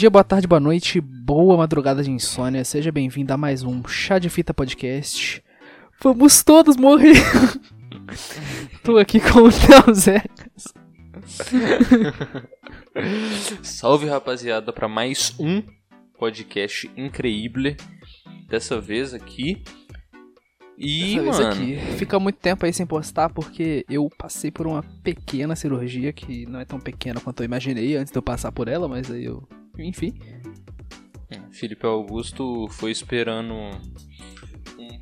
dia, boa tarde, boa noite, boa madrugada de insônia. Seja bem-vindo a mais um Chá de Fita Podcast. Vamos todos morrer. Tô aqui com o Theo Zecas. Salve rapaziada para mais um podcast incrível. Dessa vez aqui. E, Dessa mano, aqui. Fica muito tempo aí sem postar porque eu passei por uma pequena cirurgia que não é tão pequena quanto eu imaginei antes de eu passar por ela, mas aí eu. Enfim. Felipe Augusto foi esperando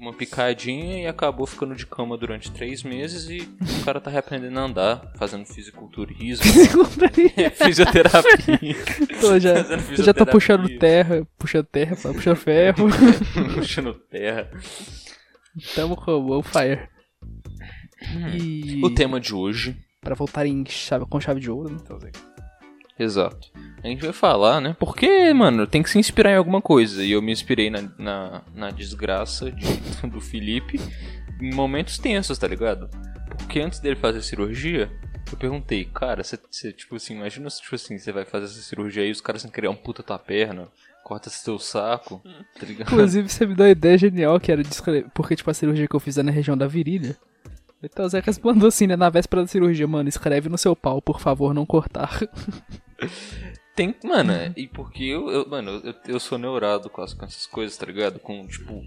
uma picadinha e acabou ficando de cama durante três meses e o cara tá reaprendendo a andar, fazendo fisiculturismo, fisioterapia. Tô já, eu já tô fisioterapia. puxando terra, puxando terra, puxando ferro. puxando terra. Tamo com o fire. E O tema de hoje pra voltar em chave, com chave de ouro, né? Então. Exato. A gente vai falar, né? Porque, mano, tem que se inspirar em alguma coisa. E eu me inspirei na, na, na desgraça de- do Felipe em momentos tensos, tá ligado? Porque antes dele fazer a cirurgia, eu perguntei, cara, você, tipo assim, imagina se, tipo assim, você vai fazer essa cirurgia aí e os caras sem querer um puta tua perna, corta teu saco, tá ligado? Inclusive, você me deu uma ideia genial que era de escrever. Porque, tipo, a cirurgia que eu fiz é na região da virilha. Então o Zecas mandou assim, né? Na véspera da cirurgia, mano, escreve no seu pau, por favor, não cortar. Tem, mano, é, e porque eu, eu- mano, eu, eu sou neurado com, as- com essas coisas, tá ligado? Com, tipo,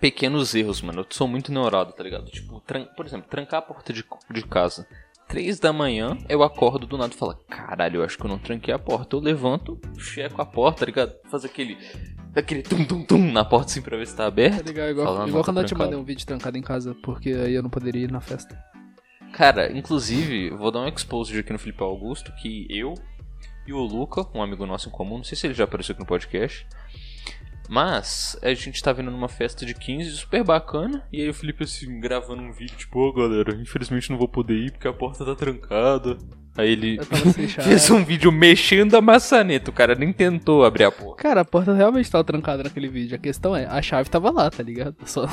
pequenos erros, mano. Eu sou muito neurado, tá ligado? Tipo, por exemplo, trancar a porta de, de casa. Três da manhã, eu acordo do nada e falo, caralho, eu acho que eu não tranquei a porta. Eu levanto, checo a porta, tá ligado? Faz aquele, aquele tum tum tum na porta assim pra ver se tá Tá aberto. ligado? Igual, Falando, igual tá quando eu te mandei um vídeo trancado em casa, porque aí eu não poderia ir na festa. Cara, inclusive, vou dar um expose aqui no Felipe Augusto que eu e o Luca, um amigo nosso em comum, não sei se ele já apareceu aqui no podcast, mas a gente tá vendo numa festa de 15 super bacana, e aí o Felipe assim, gravando um vídeo, tipo, ô galera, infelizmente não vou poder ir porque a porta tá trancada. Aí ele fez um vídeo mexendo a maçaneta, o cara nem tentou abrir a porta. Cara, a porta realmente tava trancada naquele vídeo. A questão é, a chave tava lá, tá ligado? Só...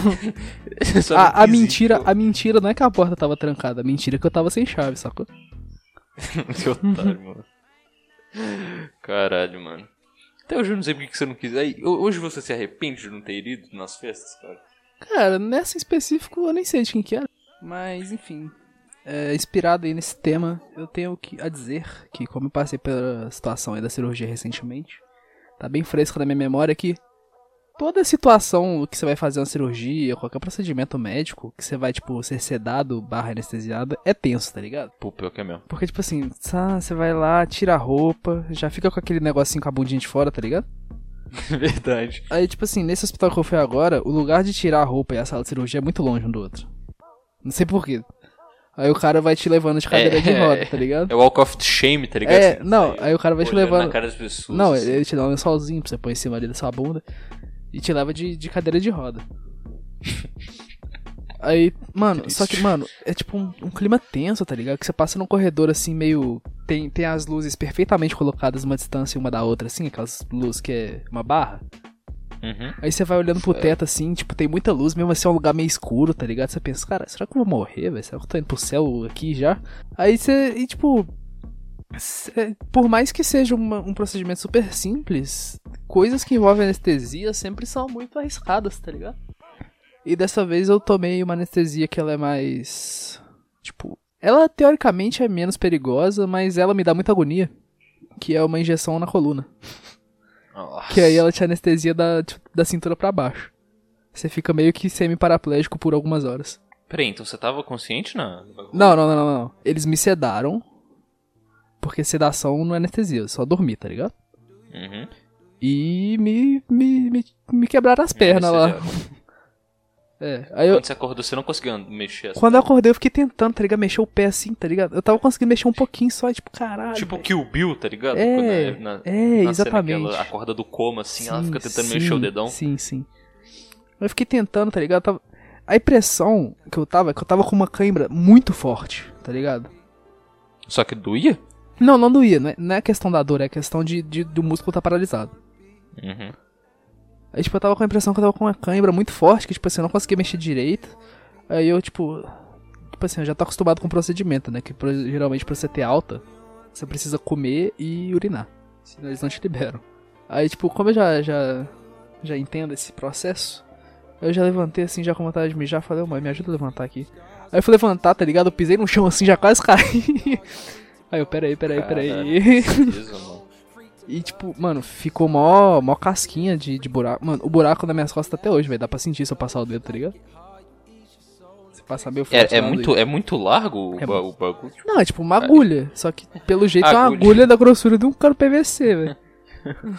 Só a, a mentira, pô. a mentira não é que a porta tava trancada, a mentira é que eu tava sem chave, sacou? Que otário, mano. Caralho, mano. Até hoje eu não sei por que você não quis. Aí, ho- hoje você se arrepende de não ter ido nas festas, cara? Cara, nessa em específico eu nem sei de quem que era. Mas, enfim. É, inspirado aí nesse tema, eu tenho que a dizer que, como eu passei pela situação aí da cirurgia recentemente, tá bem fresco na minha memória que toda situação que você vai fazer uma cirurgia, qualquer procedimento médico, que você vai, tipo, ser sedado barra anestesiado, é tenso, tá ligado? Pô, pior que é mesmo. Porque, tipo assim, você vai lá, tira a roupa, já fica com aquele negocinho com a bundinha de fora, tá ligado? Verdade. Aí, tipo assim, nesse hospital que eu fui agora, o lugar de tirar a roupa e a sala de cirurgia é muito longe um do outro. Não sei porquê. Aí o cara vai te levando de cadeira É, de roda, tá ligado? É walk of shame, tá ligado? É, Assim, não, aí o cara vai te levando. na cara das pessoas. Não, assim. ele te dá um lençolzinho pra você pôr em cima ali da sua bunda e te leva de, de cadeira de roda. Aí, mano, Triste. só que, mano, é tipo um, um clima tenso, tá ligado? Que você passa num corredor assim, meio. Tem, tem as luzes perfeitamente colocadas uma distância uma da outra, assim, aquelas luzes que é uma barra. Uhum. Aí você vai olhando pro teto assim, tipo, tem muita luz, mesmo assim é um lugar meio escuro, tá ligado? Você pensa, cara, será que eu vou morrer, velho? Será que eu tô indo pro céu aqui já? Aí você, e tipo, cê- por mais que seja uma- um procedimento super simples, coisas que envolvem anestesia sempre são muito arriscadas, tá ligado? E dessa vez eu tomei uma anestesia que ela é mais. Tipo, ela teoricamente é menos perigosa, mas ela me dá muita agonia. Que é uma injeção na coluna. Nossa. Que aí ela te anestesia da, tipo, da cintura pra baixo. Você fica meio que semi-paraplégico por algumas horas. Peraí, então você tava consciente na. bagulho? Não, não, não, não, não. Eles me sedaram. Porque sedação não é anestesia, eu só dormi, tá ligado? Uhum. E me, me, me, me quebraram as pernas lá. É, aí eu, Quando você acordou, você não conseguiu mexer assim. quando eu acordei eu fiquei tentando, tá ligado? Mexer o pé assim, tá ligado? Eu tava conseguindo mexer um pouquinho só, tipo, caralho. Tipo velho. Kill Bill, tá ligado? É, Quando é, na cena que exatamente. ela acorda do coma, assim, ela Sim, fica tentando sim, mexer o dedão. Sim, sim. Eu fiquei tentando, tá ligado? Tava- A impressão que eu tava é que eu tava com uma cãibra muito forte, tá ligado? Só que doía? Não, não doía, não é, não é questão da dor, é questão de, de do músculo tá paralisado. Uhum. Aí, tipo, eu tava com a impressão que eu tava com uma cãibra muito forte, que, tipo assim, eu não conseguia mexer direito. Aí eu, tipo. Tipo assim, eu já tô acostumado com o procedimento, né? Que geralmente pra você ter alta, você precisa comer e urinar. Senão eles não te liberam. Aí, tipo, como eu já, já, já entendo esse processo, eu já levantei assim, já com vontade de mijar, falei, mãe, me ajuda a levantar aqui. Aí eu fui levantar, tá ligado? Eu pisei no chão assim, já quase caí. Aí eu, peraí, peraí, peraí. Mano. E tipo, mano, ficou mó, mó casquinha de, de buraco. Mano, o buraco nas minhas costas tá até hoje, velho. Dá pra sentir se eu passar o dedo, tá ligado? Se passar meio É, é, muito, é muito largo o, É ba- o bagulho? Não, é tipo uma agulha. Só que pelo jeito é uma Agulha. agulha da grossura de um cano PVC, velho.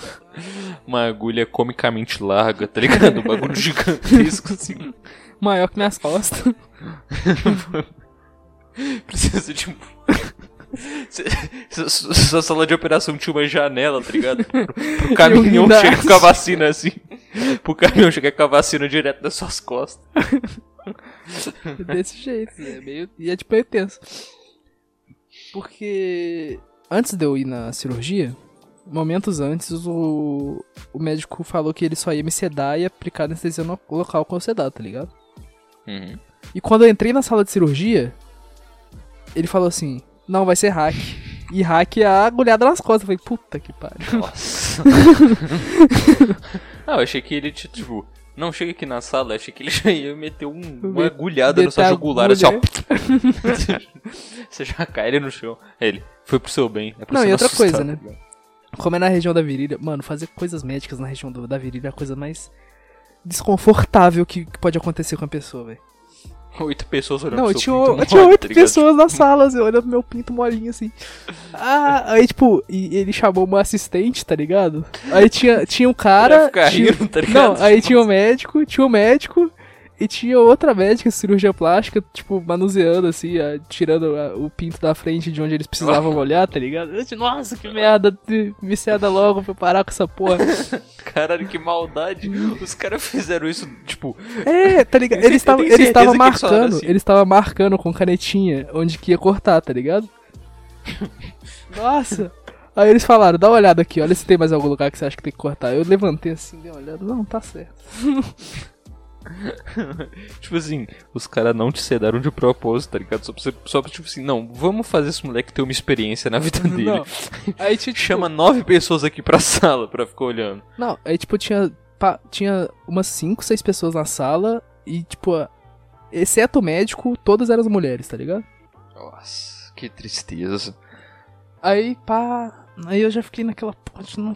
Uma agulha comicamente larga, tá ligado? Um bagulho gigantesco, assim. Maior que minhas costas. Precisa de um... Sua sala de operação tinha uma janela, tá ligado? Pro, pro caminhão chegar com a vacina assim. Pro caminhão chegar com a vacina direto das suas costas. Desse jeito, é meio, e é tipo meio tenso. Porque antes de eu ir na cirurgia, momentos antes, o, o médico falou que ele só ia me sedar e aplicar anestesia no local com o sedado, tá ligado? Uhum. E quando eu entrei na sala de cirurgia, ele falou assim: Não, vai ser hack. E hack é a agulhada nas costas. Eu falei, puta que pariu. Nossa. ah, eu achei que ele, ti- tipo, não chega aqui na sala, achei que ele já ia meter um, uma agulhada no seu meter jugular, assim, ó. Você já cai ele no chão. Aí Ele, foi pro seu bem. É Não, e outra coisa, né? Como é na região da virilha, mano, fazer coisas médicas na região do- da virilha é a coisa mais desconfortável que, que pode acontecer com a pessoa, velho. Oito pessoas olhando Não, pro tinha, pinto mole, tinha oito tá pessoas na sala, assim, olhando pro meu pinto molinho, assim. Ah, aí, tipo, e ele chamou uma assistente, tá ligado? Aí tinha, tinha um cara. Pra ficar tinha- rindo, tá ligado? Não, aí tinha o médico, tinha o médico e tinha outra médica, cirurgia plástica, tipo, manuseando, assim, ah, tirando ah, o pinto da frente de onde eles precisavam olhar, tá ligado? Disse, Nossa, que merda, me ceda logo pra eu parar com essa porra. Caralho, que maldade. Os caras fizeram isso, tipo, É, tá ligado? Eles estavam eles falaram marcando, assim. eles estavam marcando com canetinha onde que ia cortar, tá ligado? Nossa! Aí eles falaram, dá uma olhada aqui, olha se tem mais algum lugar que você acha que tem que cortar. Eu levantei assim, dei uma olhada, não, tá certo. tipo assim, os caras não te sedaram de propósito, tá ligado? Só pra, você- só pra, tipo assim, não, vamos fazer esse moleque ter uma experiência na vida dele. Não. Aí tipo, Chama nove pessoas aqui pra sala pra ficar olhando. Não, aí tipo tinha tinha umas 5, 6 pessoas na sala e tipo, a- exceto o médico, todas eram as mulheres, tá ligado? Nossa, que tristeza. Aí, pá. Aí eu já fiquei naquela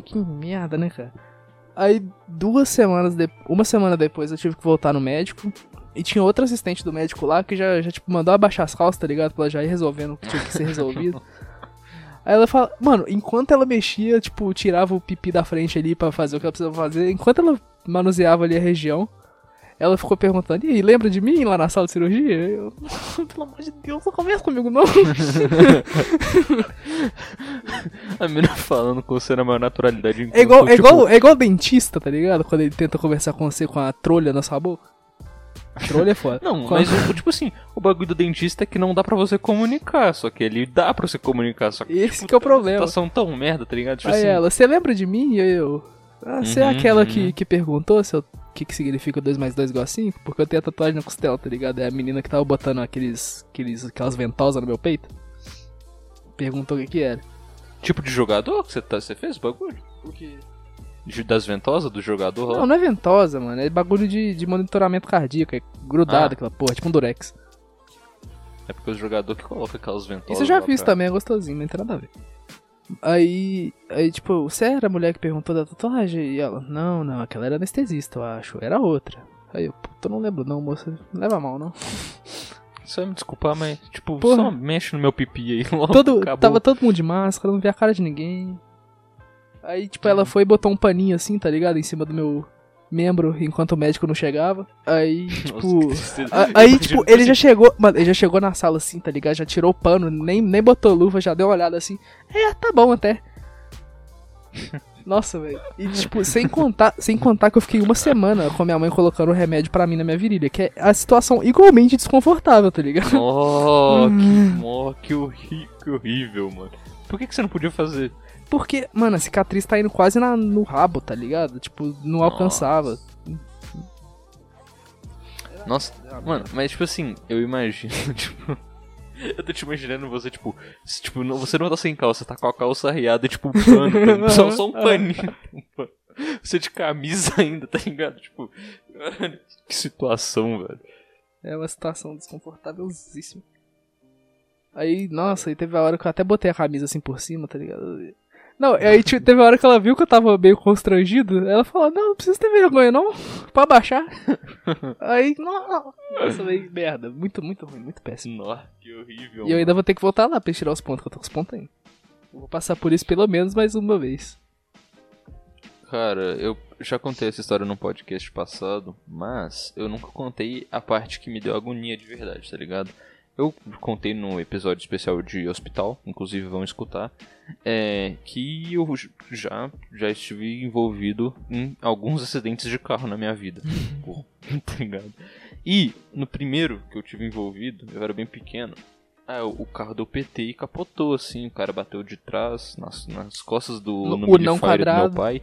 que merda, né, cara? Aí, duas semanas depois. Uma semana depois eu tive que voltar no médico. E tinha outra assistente do médico lá que já, já tipo, mandou abaixar as calças, tá ligado? Pra ela já ir resolvendo o que tinha que ser resolvido. Aí ela fala, mano, enquanto ela mexia, tipo, tirava o pipi da frente ali pra fazer o que ela precisava fazer, enquanto ela manuseava ali a região, ela ficou perguntando, e lembra de mim lá na sala de cirurgia? Eu, pelo amor de Deus, não conversa comigo não. A menina falando com você na maior naturalidade. É igual, enquanto, é, tipo, igual, é igual dentista, tá ligado? Quando ele tenta conversar com você com a trolha na sua boca. Trolha é foda. Não, a- mas tipo assim, o bagulho do dentista é que não dá pra você comunicar, só que ele dá pra você comunicar, só que Esse tipo, que é o problema. situação tão merda, tá ligado? Tipo Aí assim, ela, você lembra de mim? E eu. Ah, você é Uhum, aquela uhum. que, que perguntou se eu- o que, que significa 2 mais 2 igual a 5? Porque eu tenho a tatuagem na costela, tá ligado? É a menina que tava botando aqueles, aqueles, aquelas ventosas no meu peito. Perguntou o que que era. tipo de jogador que você, tá, você fez o bagulho? O que? Das ventosas do jogador lá? Não, não é ventosa, mano. É bagulho de, de monitoramento cardíaco. É grudado Ah. aquela porra, tipo um durex. É porque o jogador que coloca aquelas ventosas. Isso eu já fiz pra- também, é gostosinho, não tem nada a ver. Aí, aí, tipo, você era a mulher que perguntou da tatuagem? E ela, não, não, aquela era anestesista, eu acho, era outra. Aí eu, puta, não lembro não, moça, não leva mal não. Só me desculpar, mas, tipo, Porra. só mexe no meu pipi aí logo. Todo, acabou. tava todo mundo de máscara, não via a cara de ninguém. Aí, tipo, ela foi e botou um paninho assim, tá ligado, em cima do meu membro, enquanto o médico não chegava. Aí, Nossa, tipo... tristeza. A- Aí, tipo, ele já chegou. Mano, ele já chegou na sala assim, tá ligado? Já tirou o pano, nem, nem botou luva, já deu uma olhada assim. É, tá bom até. Nossa, velho. E, tipo, sem contar, sem contar que eu fiquei uma semana com a minha mãe colocando remédio pra mim na minha virilha, que é a situação igualmente desconfortável, tá ligado? Oh, que, oh, que, horri- que horrível, mano. Por que, que você não podia fazer? Porque, mano, a cicatriz tá indo quase na, no rabo, tá ligado? Tipo, não alcançava. Nossa, mano, mas tipo assim, eu imagino, tipo. Eu tô te imaginando você, tipo, se, tipo não, você não tá sem calça, tá com a calça arriada, tipo, um pano, tá? só, só um paninho. Você de camisa ainda, tá ligado? Tipo, que situação, velho. É uma situação desconfortávelzíssima. Aí, nossa, aí teve a hora que eu até botei a camisa assim por cima, tá ligado? Não, aí tipo, teve a hora que ela viu que eu tava meio constrangido. Ela falou: Não, não precisa ter vergonha, não. Pode baixar. aí, nossa, veio merda. Muito, muito ruim, muito péssimo. Nossa, que horrível. E eu ainda vou ter que voltar lá pra tirar os pontos, que eu tô com os pontos ainda. Vou passar por isso pelo menos mais uma vez. Cara, eu já contei essa história num podcast passado, mas eu nunca contei a parte que me deu agonia de verdade, tá ligado? Eu contei no episódio especial de hospital, inclusive vão escutar, é, que eu já, já estive envolvido em alguns acidentes de carro na minha vida. Pô, tá ligado? E no primeiro que eu tive envolvido, eu era bem pequeno, ah, o carro deu PT e capotou, assim. O cara bateu de trás, nas, nas costas do, o não Fire do meu quadrado. pai.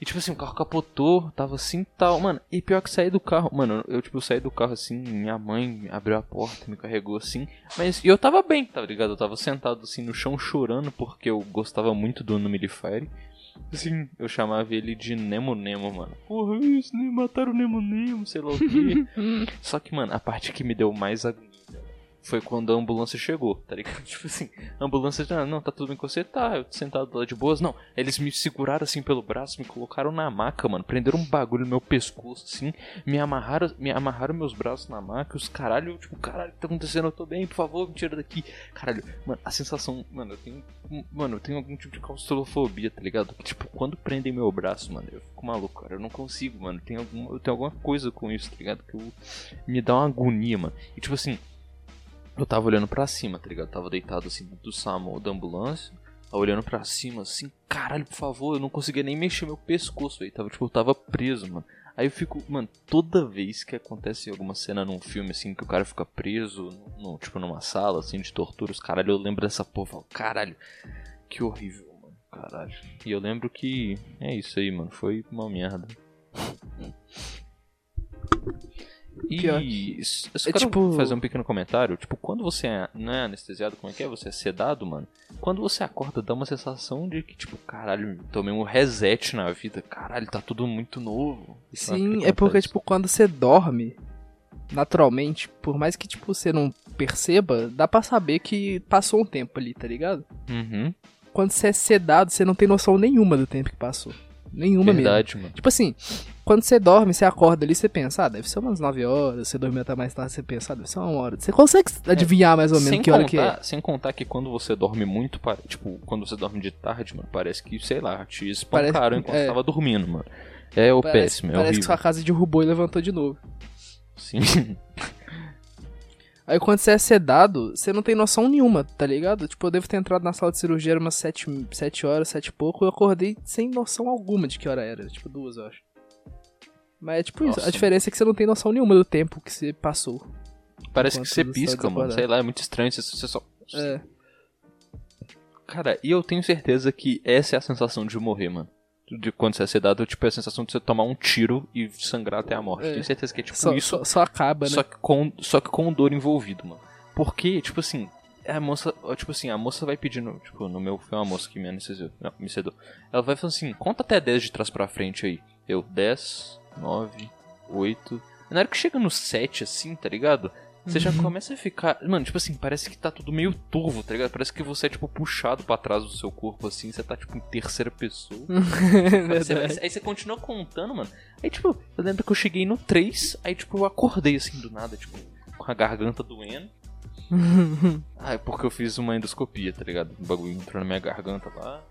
E tipo assim, o carro capotou, tava assim tal. Mano, e pior que saí do carro. Mano, eu tipo saí do carro assim, minha mãe abriu a porta, me carregou assim. Mas e eu tava bem, tá ligado? Eu tava sentado assim no chão chorando porque eu gostava muito do No Fire. Assim, eu chamava ele de Nemo Nemo, mano. Porra, isso, né? Mataram o Nemo Nemo, sei lá o quê. Só que, mano, a parte que me deu mais agonia foi quando a ambulância chegou, tá ligado? Tipo assim, a ambulância, ah, não, tá tudo bem com você, tá, eu tô sentado lá de boas. Não, eles me seguraram assim pelo braço, me colocaram na maca, mano, prenderam um bagulho no meu pescoço, assim, me amarraram, me amarraram meus braços na maca, os caralho, tipo, caralho, o que tá acontecendo? Eu tô bem, por favor, me tira daqui. Caralho, mano, a sensação, mano, eu tenho, mano, eu tenho algum tipo de claustrofobia, tá ligado? Tipo, quando prendem meu braço, mano, eu fico maluco, cara, eu não consigo, mano, tem algum, eu tenho alguma coisa com isso, tá ligado? Que eu, me dá uma agonia, mano. E, tipo assim, eu tava olhando pra cima, tá ligado? Tava deitado assim do SAMU da ambulância. Tava olhando pra cima, assim, caralho, por favor, eu não conseguia nem mexer meu pescoço, aí tava, tipo, eu tava preso, mano. Aí eu fico, mano, toda vez que acontece alguma cena num filme, assim, que o cara fica preso, no, tipo, numa sala, assim, de tortura, os caralho, eu lembro dessa porra, eu falo, caralho, que horrível, mano, caralho. E eu lembro que, é isso aí, mano, foi uma merda. E eu só é quero tipo- fazer um pequeno comentário. Tipo, quando você é, não é anestesiado, como é que é? Você é sedado, mano. Quando você acorda, dá uma sensação de que, tipo, caralho, tomei um reset na vida. Caralho, tá tudo muito novo. Isso acho Sim, é porque, acontece. tipo, quando você dorme, naturalmente, por mais que, tipo, você não perceba, dá pra saber que passou um tempo ali, tá ligado? Uhum, Quando você é sedado, você não tem noção nenhuma do tempo que passou. Nenhuma mesmo. verdade, mano. Tipo assim, quando você dorme, você acorda ali, você pensa, ah, deve ser umas 9 horas, você dormiu até mais tarde, você pensa, ah, deve ser uma hora. Você consegue adivinhar mais ou menos Sem que hora contar, que é. sem contar que quando você dorme muito, tipo, quando você dorme de tarde, mano, parece que, sei lá, te espancaram Parece- enquanto é. você tava dormindo, mano. É o Parece, péssimo, é parece que horrível. sua casa derrubou e levantou de novo. Sim. Aí quando você é sedado, você não tem noção nenhuma, tá ligado? Tipo, eu devo ter entrado na sala de cirurgia umas 7, sete horas, 7 e pouco, eu acordei sem noção alguma de que hora era. Tipo, duas, eu acho. Mas é tipo isso, Nossa. a diferença é que você não tem noção nenhuma do tempo que você passou. Parece que você você tá pisca, mano. Sei lá, é muito estranho. Você, você só. É. Cara, e eu tenho certeza que essa é a sensação de morrer, mano. De quando você é sedado, tipo, é a sensação de você tomar um tiro e sangrar até a morte. É. Tenho certeza que é tipo Só, isso, só, só acaba, né? só que, com, só que com dor envolvido, mano. Porque, tipo assim, a moça, tipo assim, a moça vai pedindo, tipo, no meu foi uma moça que me anestesiou, não, me sedou. Ela vai falando assim, conta até 10 de trás pra frente aí. Eu, 10, 9, 8. Na hora que chega no 7, assim, tá ligado? Você já começa a ficar. Mano, tipo assim, parece que tá tudo meio turvo, tá ligado? Parece que você é, tipo, puxado pra trás do seu corpo, assim. Você tá, tipo, em terceira pessoa. Você- Verdade. aí você continua contando, mano. Aí, tipo, eu lembro que eu cheguei no 3, aí, tipo, eu acordei assim do nada, tipo, com a garganta doendo. Ah, é porque eu fiz uma endoscopia, tá ligado? O bagulho entrou na minha garganta lá.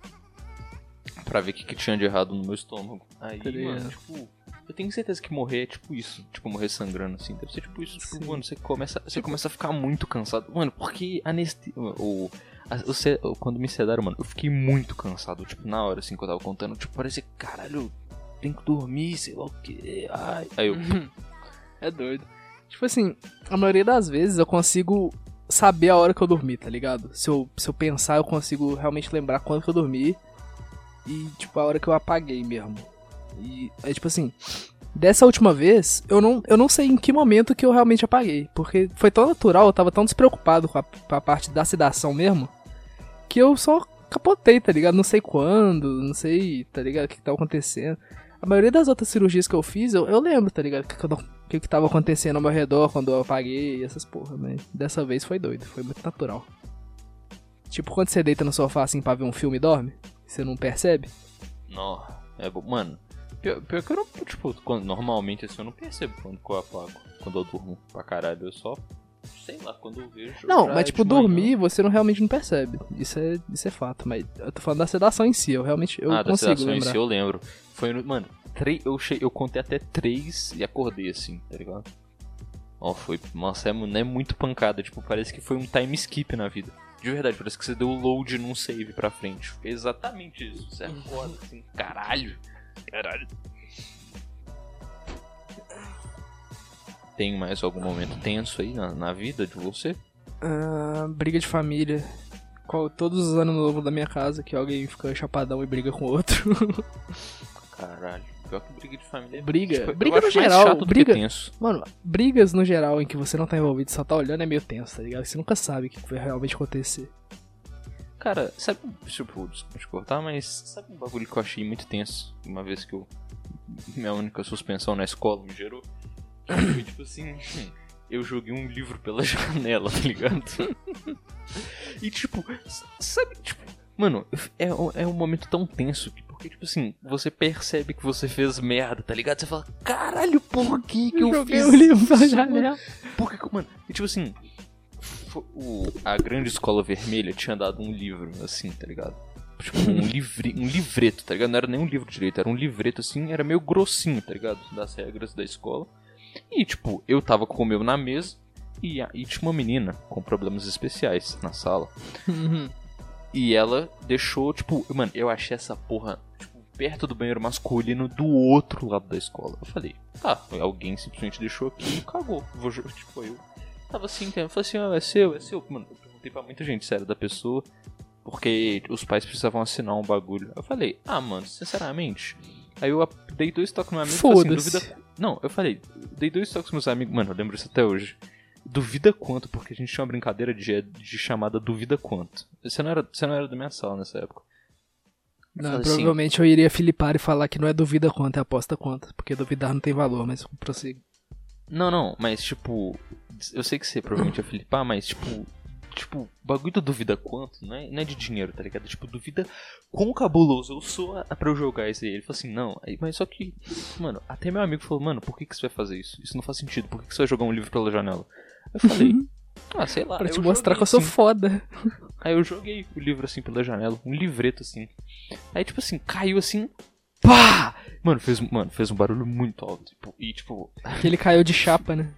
Pra ver o que, que tinha de errado no meu estômago. Aí, mano, tipo, eu tenho certeza que morrer é tipo isso. Tipo, morrer sangrando assim. Deve ser tipo isso. Tipo, Sim. mano, você começa, você começa a ficar muito cansado. Mano, porque anestesia. O, a- o se- o- quando me sedaram, mano, eu fiquei muito cansado. Tipo, na hora assim que eu tava contando. Tipo, parecia, caralho, tem que dormir, sei lá o que. Ai. Aí eu. É doido. Tipo assim, a maioria das vezes eu consigo saber a hora que eu dormi, tá ligado? Se eu, se eu pensar, eu consigo realmente lembrar quando que eu dormi e, tipo, a hora que eu apaguei mesmo. E é tipo assim, Dessa última vez, eu não, eu não sei em que momento que eu realmente apaguei. Porque foi tão natural, eu tava tão despreocupado com a, com a parte da sedação mesmo, que eu só capotei, tá ligado? Não sei quando, não sei, tá ligado? O que, que tava acontecendo. A maioria das outras cirurgias que eu fiz, eu, eu lembro, tá ligado? O que, que, que, tava acontecendo ao meu redor quando eu apaguei essas porra, mas dessa vez foi doido, foi muito natural. Tipo quando você deita no sofá assim pra ver um filme e dorme, você não percebe? Não, é. Mano, pior, pior que eu não. Tipo, quando- normalmente assim eu não percebo quando eu apago. Quando eu durmo pra caralho. Eu só. Sei lá, quando eu vejo. Não, mas é tipo, manhã. dormir você não realmente não percebe. Isso é, isso é fato, mas eu tô falando da sedação em si, eu realmente eu ah, da sedação em lembrar. si eu lembro. Foi no. Mano, três, eu, che... eu contei até três e acordei assim, tá ligado? Ó, foi. Nossa, é, não é muito pancada. Tipo, parece que foi um time skip na vida. De verdade, parece que você deu load num save pra frente. Foi exatamente isso. Você acorda assim, caralho. Caralho. Tem mais algum momento tenso aí na, na vida de você? Ah, briga de família. Qual, todos os anos novos da minha casa que alguém fica chapadão e briga com o outro. Caralho. Pior que briga de família é Briga. tipo, Briga no geral, briga- tenso. Mano, brigas no geral em que você não tá envolvido, só tá olhando é meio tenso, tá ligado? Você nunca sabe o que vai realmente acontecer. Cara, sabe, tipo, desculpa te cortar, mas sabe um bagulho que eu achei muito tenso uma vez que eu. Minha única suspensão na escola me gerou? Foi tipo assim. Eu joguei um livro pela janela, tá ligado? e tipo, sabe, tipo, mano, é, um- é um momento tão tenso que, porque, tipo assim, você percebe que você fez merda, tá ligado? Você fala, caralho, por que que eu, joguei fiz o livro mano?" janela. Por que, que- mano, e tipo assim, o, a grande escola vermelha tinha dado um livro, assim, tá ligado? Tipo, um, livre, um livreto, tá ligado? Não era nem um livro direito, era um livreto, assim, era meio grossinho, tá ligado? Das regras da escola. E, tipo, eu tava com o meu na mesa e, e tinha uma menina com problemas especiais na sala. E ela deixou, tipo, mano, eu achei essa porra, tipo, perto do banheiro masculino do outro lado da escola. Eu falei, tá, alguém simplesmente deixou aqui e cagou. Vou, tipo, eu tava assim, eu falei assim, ah, é seu, é seu. Mano, eu perguntei pra muita gente, sério, da pessoa, porque os pais precisavam assinar um bagulho. Eu falei, ah, mano, sinceramente. Aí eu dei dois toques no meu amigo e falei assim, duvida. Não, eu falei, dei dois toques nos meus amigos, mano, eu lembro isso até hoje. Duvida quanto, porque a gente tinha uma brincadeira de, de chamada Duvida quanto. Você não, era, você não era da minha sala nessa época. Não, assim, provavelmente eu iria filipar e falar que não é duvida quanto, é aposta quanto. Porque duvidar não tem valor, mas prossigo. Não, não, mas tipo. Eu sei que você provavelmente ia flipar, mas tipo. Tipo, bagulho do duvida quanto, não é, não é de dinheiro, tá ligado? Tipo, duvida quão cabuloso eu sou a- pra eu jogar isso aí. Ele falou assim, não, aí, mas só que. Mano, até meu amigo falou, mano, por que, que você vai fazer isso? Isso não faz sentido, por que, que você vai jogar um livro pela janela? Eu falei, ah, sei lá. Pra te mostrar que eu sou assim. foda. Aí eu joguei o livro assim pela janela, um livreto assim. Aí tipo assim, caiu assim, pá! Mano, fez, mano, fez um barulho muito alto. tipo, E tipo, ele caiu de chapa, né?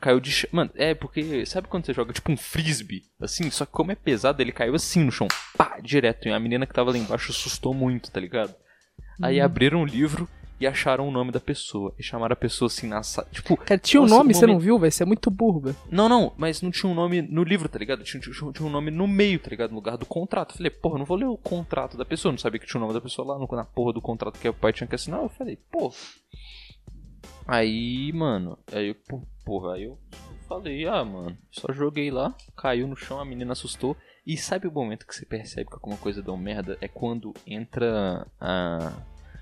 Caiu de chão. Mano, é porque sabe quando você joga tipo um frisbee, assim, só que como é pesado, ele caiu assim no chão, pá, direto. E a menina que tava lá embaixo assustou muito, tá ligado? Aí Uhum. abriram o livro e acharam o nome da pessoa. E chamaram a pessoa assim na sala. Tipo, Cara, tinha um nome, um você não viu? Vai ser muito burro, velho. Não, não, mas não tinha um nome no livro, tá ligado? Tinha, tinha, tinha um nome no meio, tá ligado? No lugar do contrato. Falei, porra, não vou ler o contrato da pessoa. Não sabia que tinha o nome da pessoa lá no, na porra do contrato que o pai tinha que assinar. Eu falei, pô. Aí, mano, aí eu, porra, aí eu falei, ah, mano, só joguei lá, caiu no chão, a menina assustou. E sabe o momento que você percebe que alguma coisa deu merda? É quando entra a,